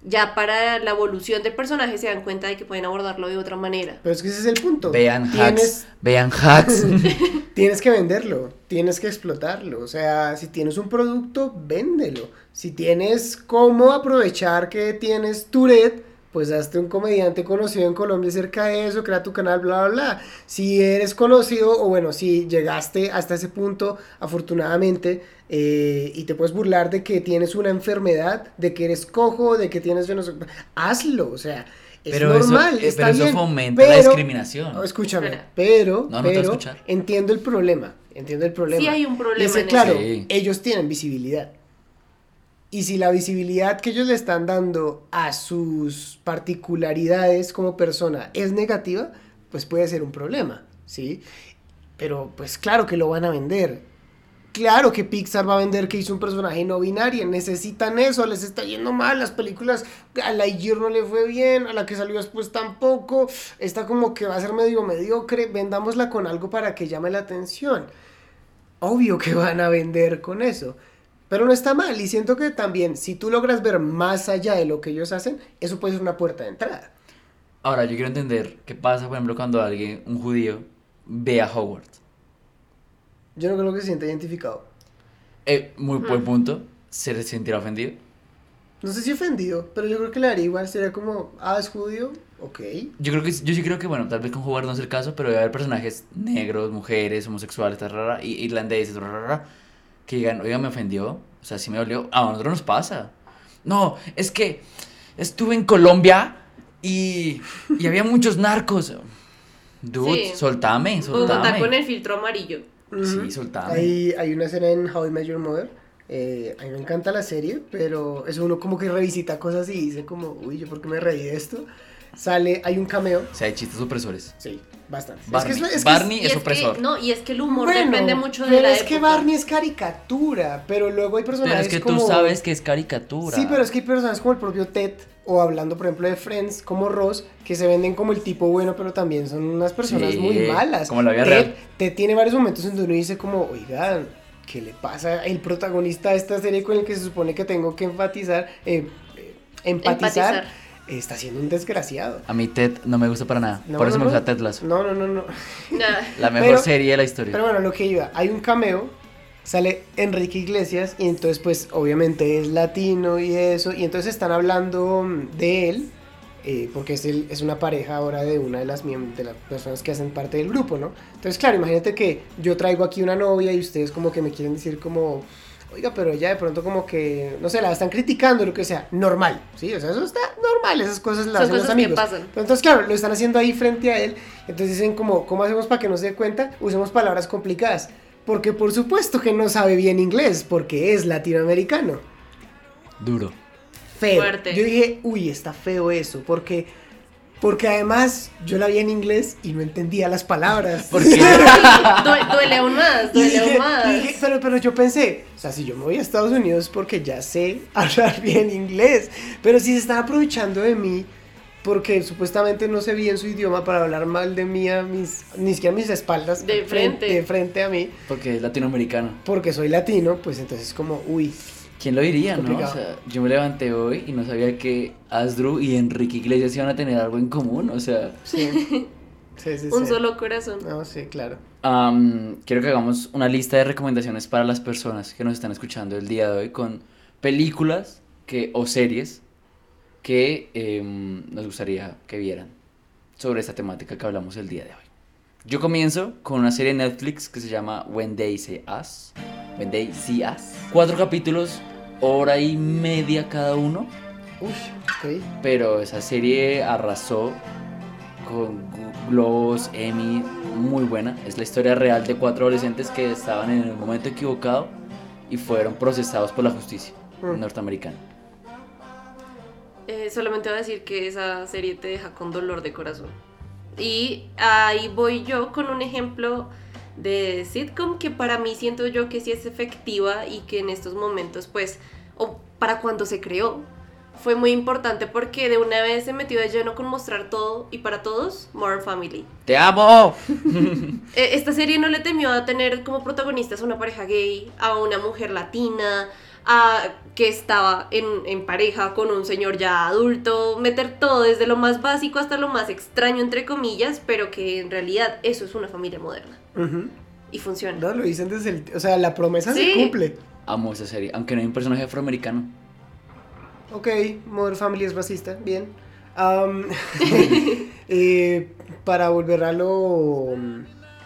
S3: Ya para la evolución del personaje se dan cuenta de que pueden abordarlo de otra manera.
S2: Pero es que ese es el punto.
S1: Vean
S2: Tienes-
S1: Hacks. Vean Hacks. [LAUGHS]
S2: tienes que venderlo, tienes que explotarlo. O sea, si tienes un producto, véndelo. Si tienes cómo aprovechar que tienes tu red, pues hazte un comediante conocido en Colombia cerca de eso, crea tu canal, bla, bla, bla. Si eres conocido, o bueno, si llegaste hasta ese punto, afortunadamente, eh, y te puedes burlar de que tienes una enfermedad, de que eres cojo, de que tienes... hazlo, o sea... Es
S1: Pero eso-
S2: normal,
S1: eh,
S2: está
S1: pero eso
S2: bien,
S1: fomenta la discriminación.
S2: no, escúchame, pero,
S1: No, no
S2: pero entiendo el problema, entiendo el problema.
S3: Sí hay un problema
S2: Y es que,
S3: en
S2: claro,
S1: eso. Sí.
S2: ellos tienen visibilidad. Y si la visibilidad que ellos le están dando a sus particularidades como persona es negativa, pues puede ser un problema, ¿sí? Pero pues claro que lo van a vender. Claro que Pixar va a vender que hizo un personaje no binario. Necesitan eso, les está yendo mal. Las películas a Lightyear no le fue bien, a la que salió después tampoco. Está como que va a ser medio mediocre. Vendámosla con algo para que llame la atención. Obvio que van a vender con eso. Pero no está mal. Y siento que también, si tú logras ver más allá de lo que ellos hacen, eso puede ser una puerta de entrada.
S1: Ahora, yo quiero entender qué pasa, por ejemplo, cuando alguien, un judío, ve a Hogwarts.
S2: Yo no creo que se sienta identificado.
S1: Eh, muy buen punto. ¿Se sentirá ofendido?
S2: No sé si ofendido, pero yo creo que le haría igual. Sería como, ah, es judío, ok.
S1: Yo creo que yo sí creo que bueno, tal vez con Hogwarts no es el caso, pero debe haber personajes negros, mujeres, homosexuales, tarara, y irlandeses, tarara, que digan, oiga, me ofendió, o sea, sí me dolió. A nosotros nos pasa. No, es que estuve en Colombia y, y había muchos narcos. Dude,
S3: Sí.
S1: soltame,
S3: Bogotá
S1: soltame.
S3: con el filtro amarillo.
S1: Sí, soltame.
S2: Hay, hay una escena en How I Met Your Mother. eh, a mí me encanta la serie, pero es uno como que revisita cosas y dice como, uy, ¿yo por qué me reí de esto? Sale, hay un cameo.
S1: O sea, hay chistes opresores.
S2: Sí, bastante.
S1: Barney,
S2: es que, es- es que
S1: Barney es,
S3: es
S1: opresor.
S3: que, no, y es que el humor
S2: Bueno,
S3: depende mucho de
S2: pero
S3: la
S2: es que. Barney es caricatura, pero luego hay personajes
S1: Pero es que
S2: como...
S1: tú sabes que es caricatura.
S2: Sí, pero es que hay personajes como el propio Ted, o hablando por ejemplo de Friends, como Ross, que se venden como el tipo bueno, pero también son unas personas
S1: Sí,
S2: muy malas.
S1: como la vida
S2: Ted,
S1: real.
S2: Ted tiene varios momentos en donde uno dice como, oigan, ¿qué le pasa al protagonista de esta serie con el que se supone que tengo que enfatizar, eh, eh, empatizar,
S3: Empatizar.
S2: Está siendo un desgraciado.
S1: A mí Ted no me gusta para nada.
S2: No,
S1: Por eso
S2: no,
S1: me
S2: no.
S1: gusta Ted Lasso.
S2: No, no, no, no. [LAUGHS]
S1: La mejor
S2: Pero-
S1: serie de la historia.
S2: Pero bueno, lo que iba, hay un cameo, sale Enrique Iglesias y entonces pues obviamente es latino y eso, y entonces están hablando mm, de él, eh, porque es, el- es una pareja ahora de una de las, de las personas que hacen parte del grupo, ¿no? Entonces claro, imagínate que yo traigo aquí una novia y ustedes como que me quieren decir como... Oiga, pero ella de pronto como que, no sé, la están criticando, lo que sea, normal, ¿sí? O sea, eso está normal, esas cosas las
S3: Son
S2: hacen los
S3: que
S2: amigos.
S3: pasan.
S2: Pero entonces, claro, lo están haciendo ahí frente a él. Entonces dicen como, ¿cómo hacemos para que no se dé cuenta? Usemos palabras complicadas. Porque por supuesto que no sabe bien inglés, porque es latinoamericano.
S1: Duro.
S2: Feo.
S3: Fuerte.
S2: Yo dije, uy, está feo eso, porque... Porque además yo la vi en inglés y no entendía las palabras.
S1: ¿Por qué? [LAUGHS]
S3: Due- duele aún más, duele
S2: dije-
S3: aún más.
S2: dije, pero, pero yo pensé, o sea, si yo me voy a Estados Unidos porque ya sé [LAUGHS] hablar bien inglés, pero si se están aprovechando de mí porque supuestamente no sé bien su idioma para hablar mal de mí a mis, ni siquiera a mis espaldas,
S3: De frente.
S2: de frente a mí,
S1: Porque es latinoamericano.
S2: porque soy latino, pues entonces como, uy,
S1: ¿Quién lo diría, no? O sea, yo me levanté hoy y no sabía que Asdru y Enrique Iglesias iban a tener algo en común. O sea,
S2: sí, [LAUGHS] sí, sí.
S3: Un
S2: sí.
S3: solo corazón.
S2: No, sí, claro.
S1: am, quiero que hagamos una lista de recomendaciones para las personas que nos están escuchando el día de hoy con películas que, o series que em, nos gustaría que vieran sobre esta temática que hablamos el día de hoy. Yo comienzo con una serie de Netflix que se llama When They See Us. When They See Us. Cuatro capítulos, hora y media cada uno.
S2: Uy, ok.
S1: Pero esa serie arrasó con Globos, Emmy, muy buena. Es la historia real de cuatro adolescentes que estaban en el momento equivocado y fueron procesados por la justicia
S2: Mm.
S1: norteamericana.
S3: Eh, solamente voy a decir que esa serie te deja con dolor de corazón. Y ahí voy yo con un ejemplo de sitcom que para mí siento yo que sí es efectiva y que en estos momentos, pues, o para cuando se creó, fue muy importante porque de una vez se metió de lleno con mostrar todo y para todos, Modern Family.
S1: ¡Te amo! [LAUGHS]
S3: Eh, Esta serie no le temió a tener como protagonistas a una pareja gay, a una mujer latina, a que estaba en, en pareja con un señor ya adulto, meter todo desde lo más básico hasta lo más extraño entre comillas, pero que en realidad eso es una familia moderna. Y funciona.
S2: No, lo dicen desde el... O sea, la promesa
S3: Sí.
S2: se cumple.
S1: Amo esa serie, aunque no hay un personaje afroamericano.
S2: Ok, Modern Family es racista, bien. [LAUGHS] [LAUGHS] Eh, para volver a lo...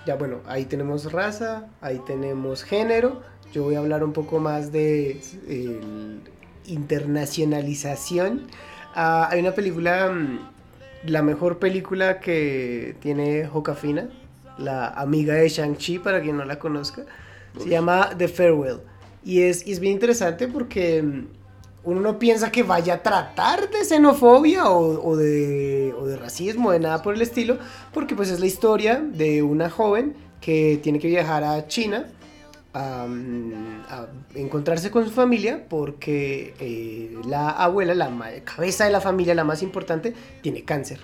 S2: Ya bueno, ahí tenemos raza, ahí tenemos género. Yo voy a hablar un poco más de eh, internacionalización. Ah, hay una película, mm, la mejor película que tiene Jokafina, la amiga de Shang-Chi, para quien no la conozca. Se llama The Farewell. Y es, y es bien interesante porque mm, uno no piensa que vaya a tratar de xenofobia o, o de, o de racismo, de nada por el estilo, porque pues es la historia de una joven que tiene que viajar a China a, encontrarse con su familia porque eh, la abuela, la cabeza de la familia, la más importante, tiene cáncer,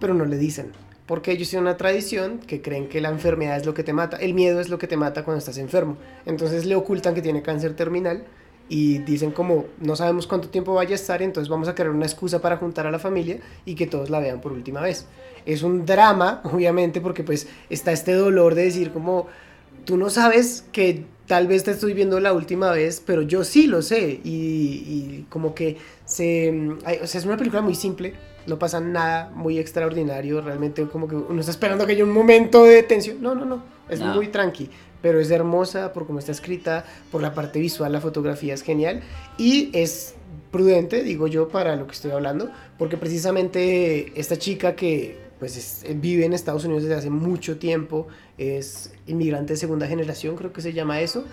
S2: pero no le dicen. Porque ellos tienen una tradición que creen que la enfermedad es lo que te mata, el miedo es lo que te mata cuando estás enfermo. Entonces le ocultan que tiene cáncer terminal y dicen como no sabemos cuánto tiempo vaya a estar, entonces vamos a crear una excusa para juntar a la familia y que todos la vean por última vez. Es un drama, [LAUGHS] obviamente, porque pues está este dolor de decir como tú no sabes que tal vez te estoy viendo la última vez, pero yo sí lo sé y, y como que se... ay, o sea, es una película muy simple, no pasa nada muy extraordinario, realmente como que uno está esperando que haya un momento de tensión. No, no, no, es
S1: No.
S2: muy tranqui, pero es hermosa por cómo está escrita, por la parte visual, la fotografía es genial y es prudente, digo yo, para lo que estoy hablando, porque precisamente esta chica que pues es- vive en Estados Unidos desde hace mucho tiempo, es inmigrante de segunda generación, creo que se llama eso,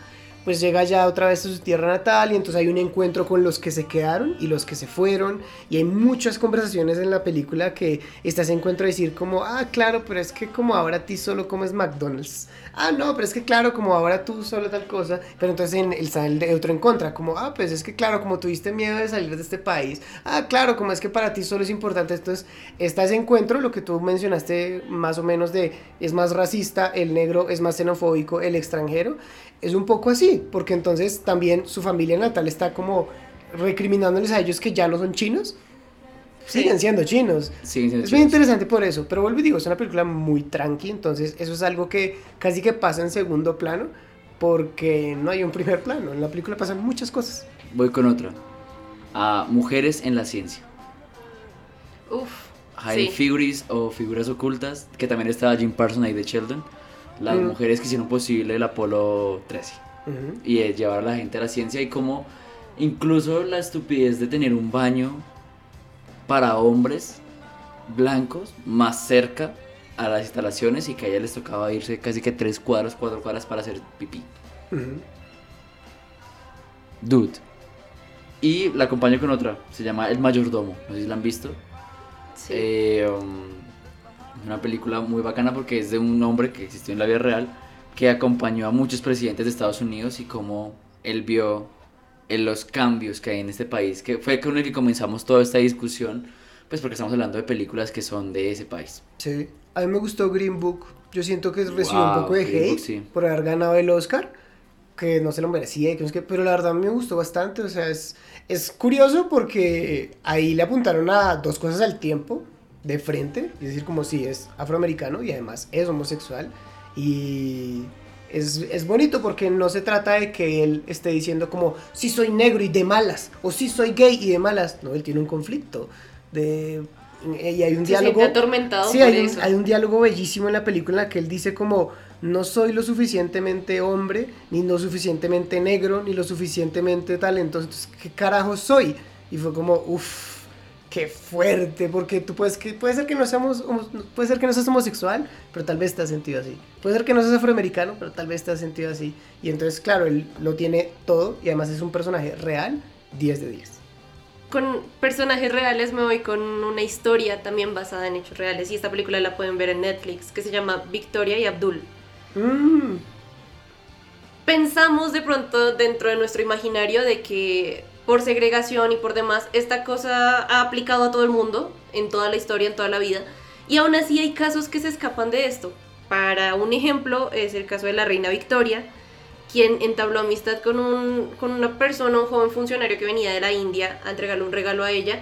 S2: pues llega ya otra vez a su tierra natal y entonces hay un encuentro con los que se quedaron y los que se fueron y hay muchas conversaciones en la película que está ese encuentro de decir como, ah, claro, pero es que como ahora a ti solo comes McDonald's. Ah, no, pero es que claro, como ahora tú solo tal cosa, pero entonces en el sale el otro en contra, como, ah, pues es que claro, como tuviste miedo de salir de este país. Ah, claro, como es que para ti solo es importante. Entonces está ese encuentro, lo que tú mencionaste más o menos de es más racista, el negro es más xenofóbico, el extranjero. Es un poco así, porque entonces también su familia natal está como recriminándoles a ellos que ya no son chinos.
S3: Sí.
S2: Siguen siendo chinos.
S1: Siguen siendo
S2: Es
S1: chidos.
S2: interesante por eso, pero vuelvo y digo, es una película muy tranqui, entonces eso es algo que casi que pasa en segundo plano, porque no hay un primer plano, en la película pasan muchas cosas.
S1: Voy con otra. A mujeres en la ciencia.
S3: Uf.
S1: High
S3: sí.
S1: Figures o figuras ocultas, que también estaba Jim Parsons ahí de Sheldon. Las mujeres que hicieron posible el Apolo 13
S2: Ujú.
S1: y eh, llevar a la gente a la ciencia y como incluso la estupidez de tener un baño para hombres blancos más cerca a las instalaciones y que a ella les tocaba irse casi que tres cuadras, cuatro cuadras para hacer pipí. Dude. Y la acompaño con otra, se llama El Mayordomo, no sé si la han visto.
S3: Sí.
S1: Eh, um, una película muy bacana porque es de un hombre que existió en la vida real que acompañó a muchos presidentes de Estados Unidos y cómo él vio en los cambios que hay en este país, que fue con el que comenzamos toda esta discusión, pues porque estamos hablando de películas que son de ese país.
S2: Sí. A mí me gustó Green Book, yo siento que recibió
S1: Wow,
S2: un poco de hate
S1: Book, sí.
S2: por haber ganado el Oscar, que no se lo merecía, que pero la verdad me gustó bastante, o sea, es, es curioso porque ahí le apuntaron a dos cosas al tiempo, de frente, es decir, como si es afroamericano y además es homosexual, y es, es bonito porque no se trata de que él esté diciendo como, si soy negro y de malas, o si soy gay y de malas, no, él tiene un conflicto, de... Y hay un
S3: Se
S2: diálogo...
S3: atormentado
S2: Sí,
S3: por
S2: hay un,
S3: eso.
S2: hay un diálogo bellísimo en la película en la que él dice como no soy lo suficientemente hombre, ni lo suficientemente negro, ni lo suficientemente talentoso, entonces ¿qué carajo soy? Y fue como, uff, qué fuerte, porque tú puedes que puede ser que no seamos homo- puede ser que no seas homosexual, pero tal vez te has sentido así. Puede ser que no seas afroamericano, pero tal vez te has sentido así. Y entonces, claro, él lo tiene todo y además es un personaje real, 10 de 10.
S3: Con personajes reales me voy con una historia también basada en hechos reales y esta película la pueden ver en Netflix que se llama Victoria y Abdul.
S2: Mm,
S3: Pensamos de pronto dentro de nuestro imaginario de que por segregación y por demás esta cosa ha aplicado a todo el mundo en toda la historia, en toda la vida y aún así hay casos que se escapan de esto. Para un ejemplo es el caso de la reina Victoria, quien entabló amistad con, un, con una persona, un joven funcionario que venía de la India a entregarle un regalo a ella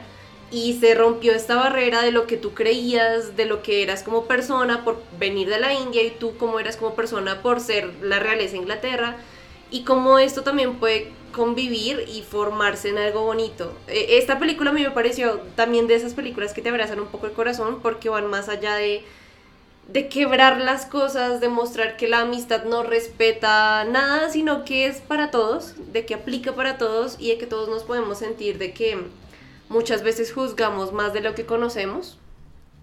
S3: y se rompió esta barrera de lo que tú creías, de lo que eras como persona por venir de la India y tú como eras como persona por ser la realeza de Inglaterra y cómo esto también puede convivir y formarse en algo bonito. E, Esta película a mí me pareció también de esas películas que te abrazan un poco el corazón porque van más allá de, de quebrar las cosas, de mostrar que la amistad no respeta nada, sino que es para todos, de que aplica para todos y de que todos nos podemos sentir de que muchas veces juzgamos más de lo que conocemos.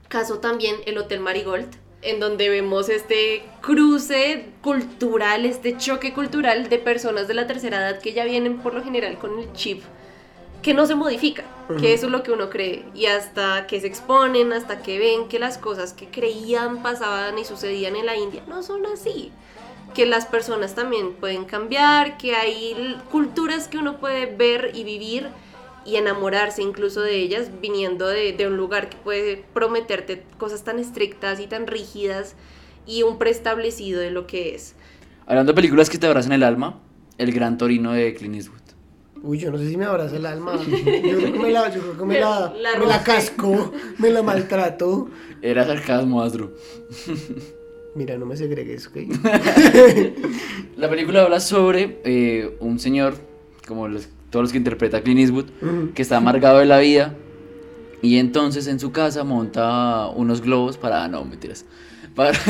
S3: Caso también el Hotel Marigold, en donde vemos este cruce cultural, este choque cultural de personas de la tercera edad que ya vienen por lo general con el chip que no se modifica, que eso es lo que uno cree, y hasta que se exponen, hasta que ven que las cosas que creían pasaban y sucedían en la India no son así, que las personas también pueden cambiar, que hay culturas que uno puede ver y vivir y enamorarse incluso de ellas viniendo de, de un lugar que puede prometerte cosas tan estrictas y tan rígidas y un preestablecido de lo que es.
S1: Hablando de películas que te abrazan el alma, El Gran Torino de Clint Eastwood.
S2: Uy, yo no sé si me abraza el alma. [LAUGHS] Yo creo que me la, yo creo que me la,
S3: La
S2: me la casco, me la maltrato.
S1: Era sarcasmo, Astro.
S2: Mira, no me segregues, ¿ok? [LAUGHS]
S1: La película habla sobre eh, un señor, como los- todos los que interpreta Clint Eastwood, que está amargado de la vida y entonces en su casa monta unos globos para... No, mentiras. Para- [LAUGHS]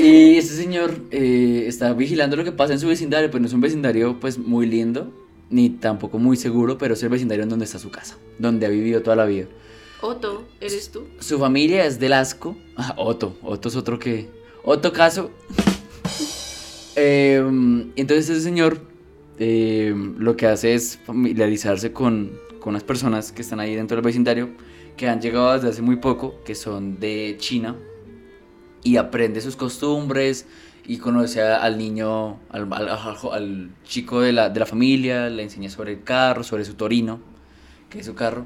S1: y este señor eh, está vigilando lo que pasa en su vecindario, pues no es un vecindario pues muy lindo, ni tampoco muy seguro, pero es el vecindario en donde está su casa, donde ha vivido toda la vida.
S3: Otto, ¿eres tú?
S1: Su familia es del asco. Ah, Otto. Otto es otro que. Otto Caso. Eh, entonces ese señor eh, lo que hace es familiarizarse con, con las personas que están ahí dentro del vecindario, que han llegado desde hace muy poco, que son de China, y aprende sus costumbres y conoce al niño, al chico de la, de la familia, le enseña sobre el carro, sobre su torino, que es su carro,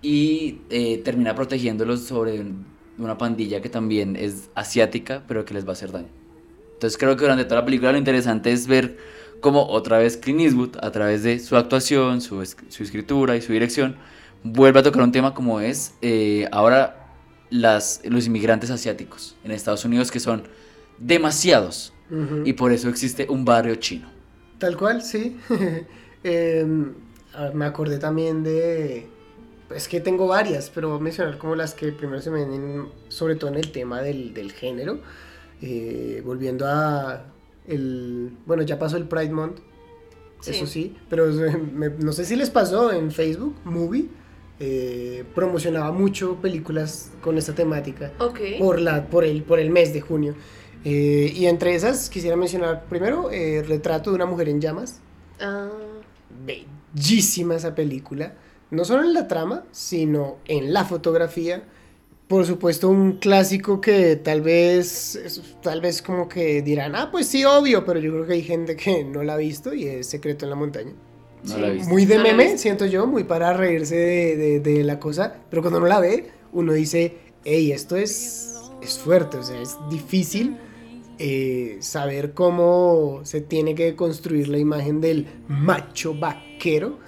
S1: y eh, termina protegiéndolos sobre una pandilla que también es asiática, pero que les va a hacer daño. Entonces creo que durante toda la película lo interesante es ver cómo otra vez Clint Eastwood, a través de su actuación, su, es- su escritura y su dirección, vuelve a tocar un tema como es eh, ahora las, los inmigrantes asiáticos en Estados Unidos, que son demasiados, y por eso existe un barrio chino.
S2: Tal cual, sí. [LAUGHS] Em, a ver, me acordé también de... Es que tengo varias, pero voy a mencionar como las que primero se me vienen, sobre todo en el tema del, del género. Eh, volviendo a... El, bueno, ya pasó el Pride Month,
S3: Sí.
S2: eso sí, pero [LAUGHS] me- no sé si les pasó en Facebook, Movie, eh, promocionaba mucho películas con esta temática
S3: Ok.
S2: por, la, por, el, por el mes de junio. Eh, y entre esas quisiera mencionar primero eh, Retrato de una mujer en llamas.
S3: Ah,
S2: Bellísima esa película. No solo en la trama, sino en la fotografía. Por supuesto, un clásico que tal vez, tal vez como que dirán, ah, pues sí, obvio, pero yo creo que hay gente que [LAUGHS] no la ha visto y es Secreto en la Montaña.
S1: No
S3: Sí.
S1: la.
S2: Muy de meme, siento yo, muy para reírse de, de- de la cosa, pero cuando uno la ve, uno dice, hey, esto es, es fuerte, o sea, es difícil eh, saber cómo se tiene que construir la imagen del macho vaquero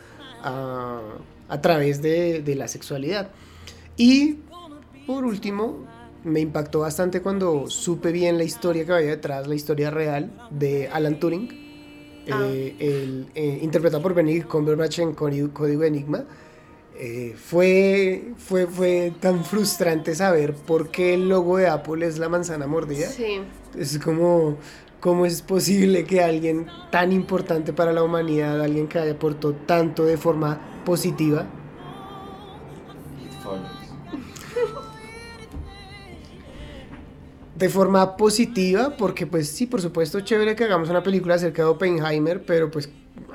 S2: ah, a través de, de la sexualidad. Y por último, me impactó bastante cuando supe bien la historia que había detrás, la historia real de Alan Turing,
S3: Ah.
S2: eh, el, eh, interpretado por Benedict Cumberbatch en Código, Enigma. Eh, fue, fue, fue tan frustrante saber por qué el logo de Apple es la manzana mordida.
S3: sí.
S2: Es como, ¿cómo es posible que alguien tan importante para la humanidad, alguien que aportó tanto de forma positiva, de forma positiva, porque pues sí, por supuesto, chévere que hagamos una película acerca de Oppenheimer, pero pues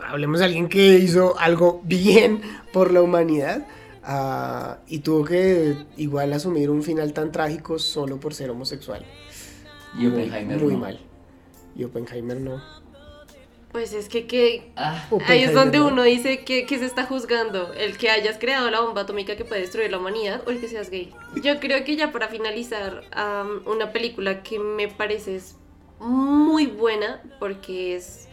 S2: hablemos de alguien que hizo algo bien por la humanidad ah, y tuvo que igual asumir un final tan trágico solo por ser homosexual.
S1: Y Oppenheimer
S2: Muy
S1: no.
S2: mal. Y Oppenheimer no.
S3: Pues es que, que
S1: Ah,
S3: ahí es donde
S2: no.
S3: uno dice que, que se está juzgando, el que hayas creado la bomba atómica que puede destruir la humanidad o el que seas gay. Yo creo que ya para finalizar, una película que me parece es muy buena porque es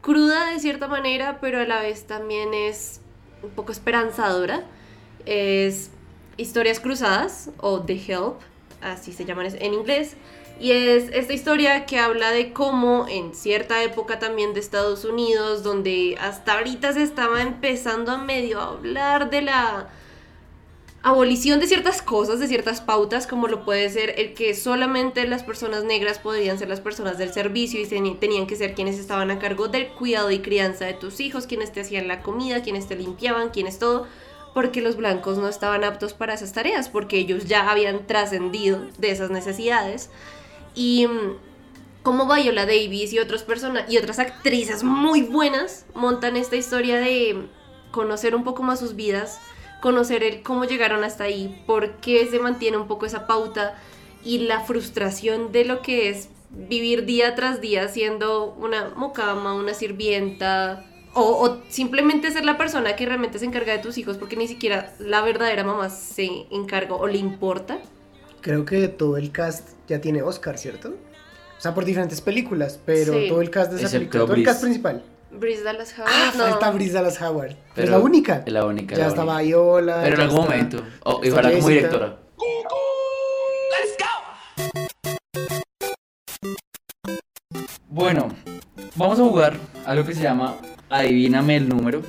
S3: cruda de cierta manera, pero a la vez también es un poco esperanzadora. Es Historias Cruzadas o The Help, así se llaman en inglés. Y es esta historia que habla de cómo en cierta época también de Estados Unidos, donde hasta ahorita se estaba empezando a medio hablar de la abolición de ciertas cosas, de ciertas pautas, como lo puede ser el que solamente las personas negras podrían ser las personas del servicio y tenían que ser quienes estaban a cargo del cuidado y crianza de tus hijos, quienes te hacían la comida, quienes te limpiaban, quienes todo, porque los blancos no estaban aptos para esas tareas, porque ellos ya habían trascendido de esas necesidades. Y mm, como Viola Davis y, otros personas y otras actrices muy buenas montan esta historia de conocer un poco más sus vidas, conocer el cómo llegaron hasta ahí, por qué se mantiene un poco esa pauta y la frustración de lo que es vivir día tras día siendo una mucama, una sirvienta, o, simplemente ser la persona que realmente se encarga de tus hijos porque ni siquiera la verdadera mamá se encarga o le importa.
S2: Creo que todo el cast ya tiene Oscar, ¿cierto? O sea, por diferentes películas, pero todo el cast de esa película, todo el cast principal.
S3: Bryce Dallas Howard.
S2: Ah, falta Bryce Dallas Howard. es la única.
S1: Es la única.
S2: Ya está Viola.
S1: Pero en algún momento. Oh, y ojalá como directora. Bueno, vamos a jugar algo que se llama Adivíname el número.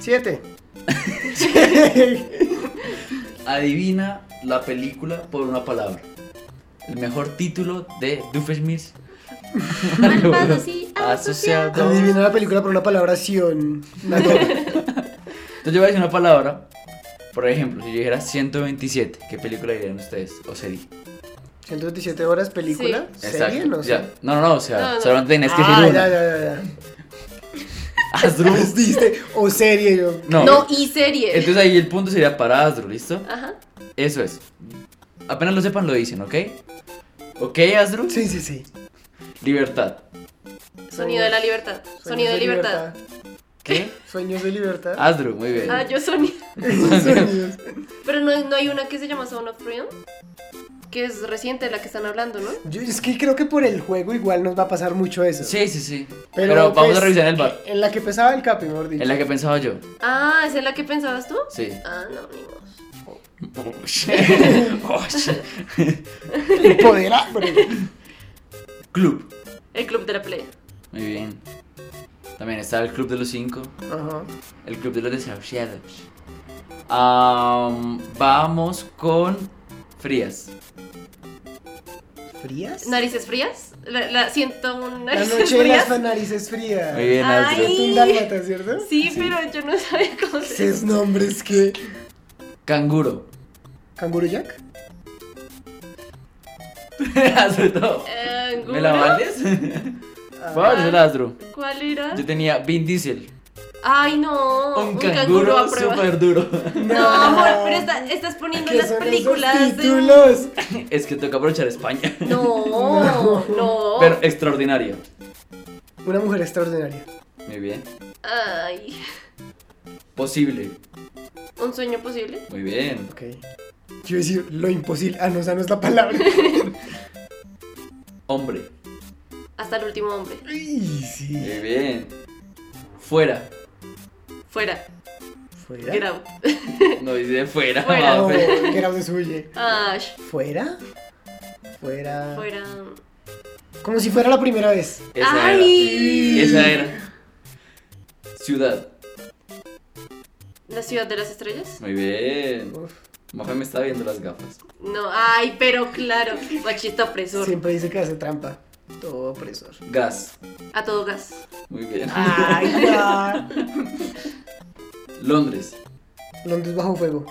S2: Siete. [LAUGHS] [LAUGHS]
S1: Adivina la película por una palabra. El mejor título de Doofenshmirtz
S3: Malvados y asociados.
S2: Adivina la película por una palabra acción. [LAUGHS]
S1: Entonces yo voy a decir una palabra. Por ejemplo, si yo dijera 127, ¿qué película dirían ustedes? ¿O serie?
S2: 127 horas película,
S1: sí. serie, no sé. No, no, no, o sea, solamente tenés que decir
S2: ah,
S1: una.
S2: Ya, ya, ya, [LAUGHS] Asdru diste o serie yo.
S3: No, no, y serie.
S1: Entonces ahí el punto sería para Asdru, ¿listo? Ajá. Eso es. Apenas lo sepan lo dicen, ¿ok? ¿Ok, Asdru?
S2: Sí, sí, sí.
S1: Libertad.
S3: Sonido de la libertad. Sonido de, libertad.
S1: ¿Qué?
S2: Sueños de libertad.
S1: Asdru, muy bien.
S3: Ah, yo sonido. [LAUGHS] [LAUGHS] Pero no, no hay una que se llama Sound of Freedom. Que es reciente la que están hablando, ¿no?
S2: Yo es que creo que por el juego igual nos va a pasar mucho eso.
S1: Sí, sí, sí. Pero, vamos a pues, revisar en el bar.
S2: En la que pensaba el Capi, mejor
S1: En la que pensaba yo.
S3: Ah, ¿es en la que pensabas tú?
S1: Sí.
S3: Ah, no, ni modo. [LAUGHS]
S2: Poder
S1: Club.
S3: El club de la playa.
S1: Muy bien. También está el club de los cinco. Ajá. El club de los desahuciados. vamos con frías.
S2: ¿Frías?
S3: ¿Narices frías? La, siento un
S2: narices La noche frías. narices frías.
S1: Muy bien,
S2: Ay. un dálmata, ¿cierto?
S3: Sí, pero yo no sabía cómo se
S2: Esos nombres que...
S1: Canguro.
S2: ¿Canguro Jack? [LAUGHS]
S3: Eh,
S1: ¿Me la vales? Ah.
S3: ¿Cuál era?
S1: Yo tenía Vin Diesel.
S3: Ay, no.
S1: Un, canguro, súper duro. [LAUGHS]
S3: No, amor, pero estás poniendo las películas.
S2: Títulos? [LAUGHS]
S1: Es que toca aprovechar España. [LAUGHS]
S3: No, no,
S1: Pero extraordinario.
S2: Una mujer extraordinaria.
S1: Muy bien.
S3: Ay.
S1: Posible.
S3: Un sueño posible.
S1: Muy bien.
S2: Ok. Yo decir lo imposible. Ah, no, esa no es la palabra.
S1: hombre.
S3: Hasta el último hombre.
S2: Ay, sí.
S1: Muy bien. Fuera.
S3: Fuera.
S2: ¿Fuera?
S3: Get out. [LAUGHS]
S1: No dice fuera.
S3: Fuera.
S2: No, get out es huye.
S3: Ash.
S2: ¿Fuera? Fuera.
S3: Fuera.
S2: Como si fuera la primera vez.
S1: Esa
S3: Ay.
S1: era. Esa era. Ciudad.
S3: La ciudad de las estrellas.
S1: Muy bien. Uf. Mafe me está viendo las gafas.
S3: No, ay, pero claro. Machista opresor.
S2: Siempre dice que hace trampa. Todo opresor.
S1: Gas.
S3: A todo gas.
S1: Muy bien.
S2: Ay, [LAUGHS] ya. [LAUGHS]
S1: Londres.
S2: Londres bajo fuego.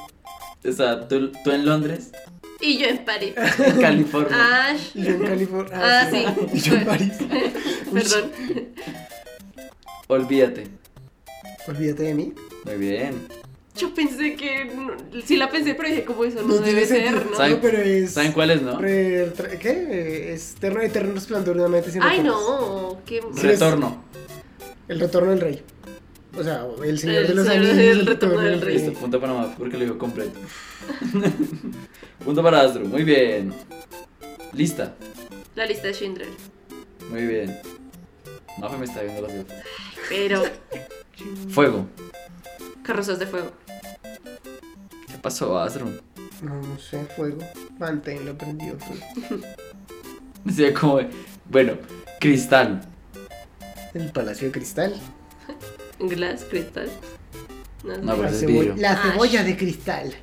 S1: O sea, ¿tú, tú en Londres.
S3: Y yo en París.
S1: En California.
S3: Ash.
S2: Y yo en California.
S3: Ah, sí.
S2: Y yo en París. [LAUGHS]
S3: Perdón.
S1: Olvídate.
S2: Olvídate de mí.
S1: Muy bien.
S3: Yo pensé que. sí la pensé, pero dije, como eso no, debe ser, ¿no?
S1: ¿Saben,
S2: pero es,
S1: ¿Saben cuáles, no?
S2: ¿Qué? Es Eterno, eterno Resplandor de una mente sin
S3: Ay, no. ¿Qué?
S1: Retorno.
S2: El retorno del rey. O sea, el señor
S3: el
S2: de los
S3: anillos. El retorno del rey.
S1: Listo, punto para más, porque lo dijo completo. [LAUGHS] punto para Astro, muy bien. Lista.
S3: La lista de Schindler.
S1: Muy bien. Mafe me está viendo las gafas.
S3: Pero. [LAUGHS]
S1: Fuego.
S3: Carrozas de fuego.
S1: ¿Qué pasó, Astro?
S2: No, no sé, fuego. Manténlo prendido. fuego. [LAUGHS]
S1: Decía como, bueno, cristal.
S2: El Palacio de Cristal.
S3: Glass, cristal. No.
S1: No, pero
S2: La, cebo- la
S3: Ash.
S2: cebolla de cristal.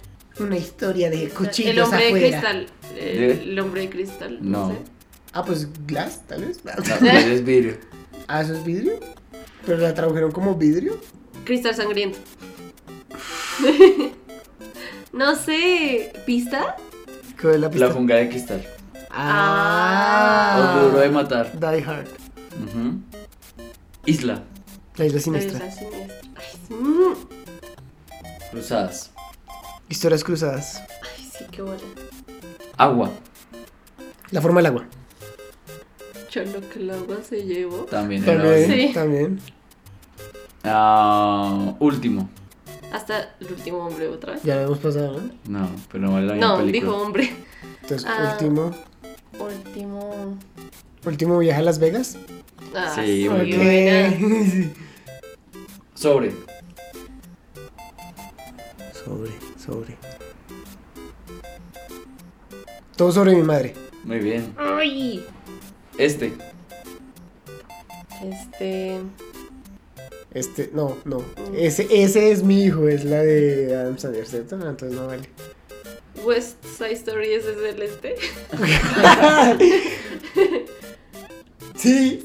S2: Una historia de cuchillos
S3: el hombre
S2: afuera.
S3: de cristal. El, el hombre de cristal. No.
S1: No.
S3: sé.
S2: Ah, pues glass, tal vez.
S1: No, pero [LAUGHS] es vidrio.
S2: Ah, eso es vidrio. Pero la tradujeron como vidrio.
S3: Cristal sangriento. [LAUGHS] no sé. ¿Pista?
S2: ¿Cuál es la pista?
S1: La jungla de cristal.
S2: Ah.
S1: O duro de matar.
S2: Die Hard.
S1: Isla.
S2: La isla siniestra.
S3: La siniestra. Ay, mm.
S1: Cruzadas.
S2: Historias cruzadas.
S3: Ay, sí, qué buena.
S1: Agua.
S2: La forma del agua.
S3: Cholo que el agua se llevó.
S1: También.
S2: También.
S3: Sí.
S2: También.
S1: Ah, último.
S3: Hasta el último hombre otra vez.
S2: Ya lo hemos pasado, ¿no?
S1: No, pero no vale la
S3: No,
S1: película.
S3: dijo hombre.
S2: Entonces,
S3: Ah.
S2: último.
S3: Último.
S2: Último viaje a Las Vegas.
S3: Ah,
S1: Sí, muy
S3: buena. [LAUGHS]
S1: Sobre.
S2: Sobre, sobre. Todo sobre mi madre.
S1: Muy bien.
S3: Ay.
S1: Este.
S3: Este.
S2: Este, no, no. Ese, ese es mi hijo, es la de Adam Sandler, ¿cierto? Ah, Entonces no vale.
S3: West Side Story ese es el este. [LAUGHS] [LAUGHS]
S2: Sí.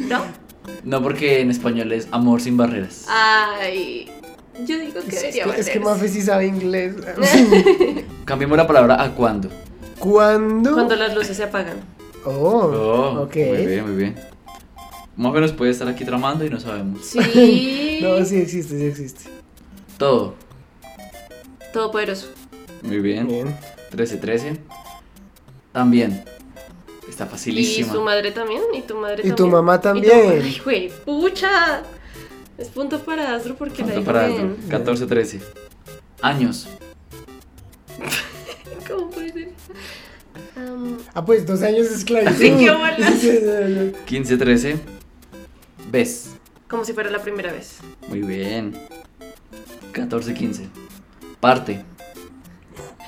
S3: ¿No?
S1: No, porque en español es amor sin barreras.
S3: Ay. Yo digo que
S2: Es,
S3: debería
S2: que, es que. Mafe sí sabe inglés. [LAUGHS]
S1: Cambiemos la palabra a cuándo.
S2: ¿Cuándo?
S3: Cuando las luces se apagan.
S2: Oh,
S1: Oh,
S2: ok.
S1: Muy bien, muy bien. Más o menos puede estar aquí tramando y no sabemos.
S3: Sí. [LAUGHS]
S2: No, sí existe, sí existe.
S1: Todo.
S3: Todopoderoso.
S1: Muy bien.
S2: Bien.
S1: 13-13. También. Está
S3: Y
S1: facilísima.
S3: su madre también. Y tu madre
S2: Y
S3: también.
S2: tu mamá
S3: Y tu-
S2: también.
S3: Ay, [LAUGHS] güey, pucha. Es punto para Astro porque la
S1: Punto
S3: dijo
S1: para. Astro. 14-13. Años. [LAUGHS]
S3: ¿Cómo puede ser? Am,
S2: Ah, pues dos años de esclavitud. [LAUGHS]
S3: Así que bolas.
S1: 15-13. Ves.
S3: como si fuera la primera vez.
S1: Muy bien. 14-15. Parte.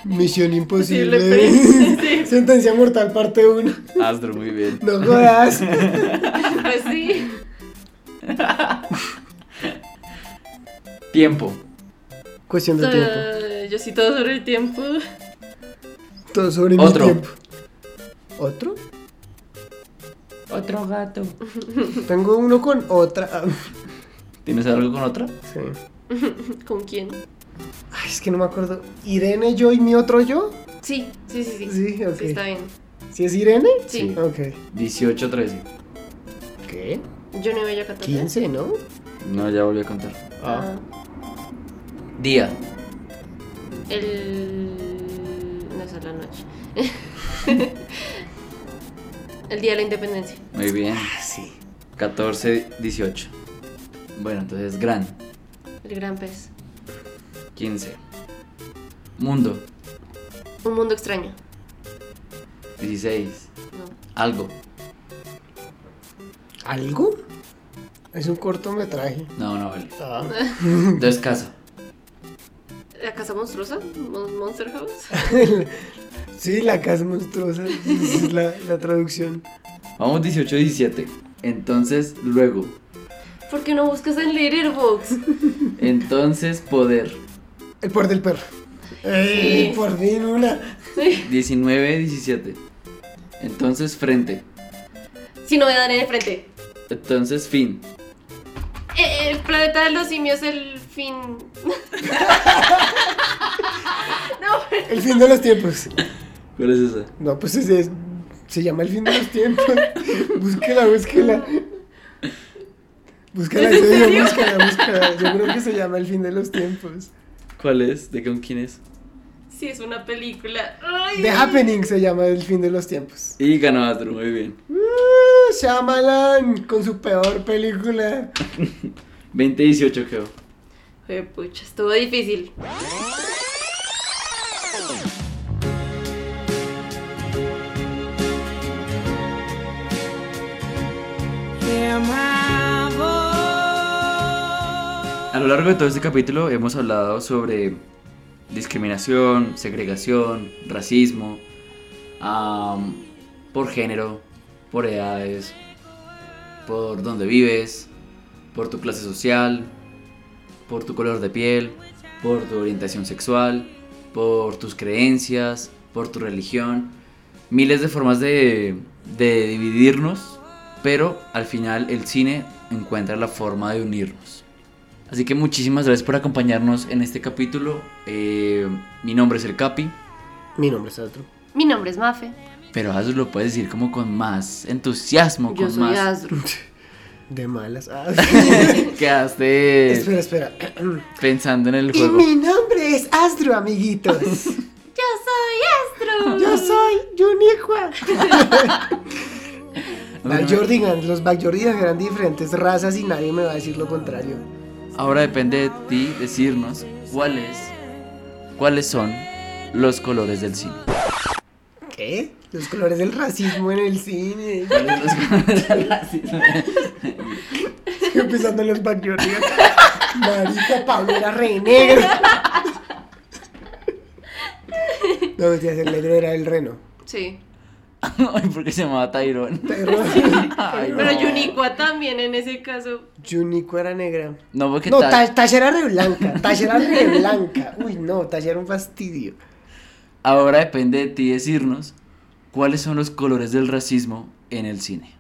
S2: Misión imposible.
S3: Posible, sí. [LAUGHS]
S2: Sentencia mortal, parte 1.
S1: Astro, muy bien.
S2: No jodas. [LAUGHS]
S3: Pues sí. [LAUGHS]
S1: Tiempo.
S2: Cuestión de tiempo.
S3: Yo sí todo sobre el tiempo.
S2: Todo sobre
S1: Otro.
S2: mi tiempo. ¿Otro?
S1: Otro gato.
S2: Tengo uno con otra.
S1: ¿Tienes algo con otra?
S2: Sí.
S3: ¿Con quién?
S2: Ay, es que no me acuerdo. ¿Irene, yo y mi otro yo?
S3: Sí, sí, sí, sí.
S2: Sí, ok.
S3: Sí, está bien.
S2: ¿Sí es Irene?
S3: Sí.
S1: Sí.
S2: Ok.
S1: 18-13.
S2: ¿Qué?
S3: Yo no iba a 14.
S2: 15, ¿no?
S1: No, ya volví a contar.
S3: Ah.
S1: Día.
S3: El. No es la noche. [LAUGHS] el día de la independencia.
S1: Muy bien.
S2: Ah, sí.
S1: 14-18. Bueno, entonces gran.
S3: El gran pez.
S1: 15. Mundo.
S3: Un mundo extraño.
S1: 16.
S3: No.
S1: Algo.
S2: ¿Algo? Es un cortometraje.
S1: No, no vale.
S2: Ah. [LAUGHS]
S1: Entonces casa.
S3: ¿La casa monstruosa? Mon- Monster House. [LAUGHS]
S2: sí, la casa monstruosa. Esa es la, la traducción.
S1: Vamos 18-17. Entonces, luego.
S3: ¿Por qué no buscas en Letterboxd?
S1: Entonces, poder.
S2: El poder del perro. ¡Ey!
S3: Sí.
S2: Por fin una.
S1: 19-17. Entonces, frente.
S3: Si no me dan en el frente.
S1: Entonces, fin.
S3: Eh, El planeta de los simios, el fin. [LAUGHS] no,
S2: El fin de los tiempos.
S1: ¿Cuál es esa?
S2: No, pues ese es- se llama el fin de los tiempos. [LAUGHS] búsquela, búsquela. Búsquela,
S3: ¿Es
S2: en serio,
S3: serio?
S2: búsquela, búsquela. Yo creo que se llama el fin de los tiempos.
S1: ¿Cuál es? ¿De con quién es?
S3: sí, es una película. Ay,
S2: The Happening se llama el fin de los tiempos.
S1: Y ganó Astro, muy bien.
S2: Uh, Shyamalan con su peor película.
S1: 20-18 quedó.
S3: Jue pucha, estuvo difícil.
S1: A lo largo de todo este capítulo hemos hablado sobre discriminación, segregación, racismo, por género, por edades, por dónde vives, por tu clase social, por tu color de piel, por tu orientación sexual, por tus creencias, por tu religión. Miles de formas de dividirnos, pero al final el cine encuentra la forma de unirnos. Así que muchísimas gracias por acompañarnos en este capítulo. Eh, mi nombre es el Capi,
S2: Mi nombre es Astro.
S3: Mi nombre es Mafe.
S1: pero Azu lo puedes decir como con más entusiasmo,
S3: Yo
S1: con
S3: soy
S1: más.
S3: Asdru. [LAUGHS]
S2: De malas. Ah. [LAUGHS]
S1: Quedaste
S2: espera, espera. [CLEARS THROAT]
S1: pensando en el
S2: Y
S1: juego.
S2: mi nombre es Astro, amiguitos. [LAUGHS]
S3: Yo soy Astro.
S2: Yo soy Juniqua. Backyardigans, los Backyardigans eran diferentes razas y nadie me va a decir lo contrario.
S1: Ahora depende de ti decirnos cuáles, cuáles son los colores del cine.
S2: ¿Qué? Los colores del racismo en el cine.
S1: ¿Cuáles [LAUGHS] los colores del racismo?
S2: Empezando en los Backyardigans. Marica, Pablo era re negro. [LAUGHS] No, decías, el negro era el reno.
S3: Sí. [LAUGHS]
S1: Ay, porque se llamaba Tyrone. [LAUGHS] Ay, no.
S3: Pero Yuniqua también en ese caso.
S2: Juniqua era negra.
S1: No, porque
S2: No,
S1: Ta-
S2: Ta- Tasha era re blanca. Tasha era re blanca. Uy, no, Tasha era un fastidio.
S1: ahora depende de ti decirnos cuáles son los colores del racismo en el cine.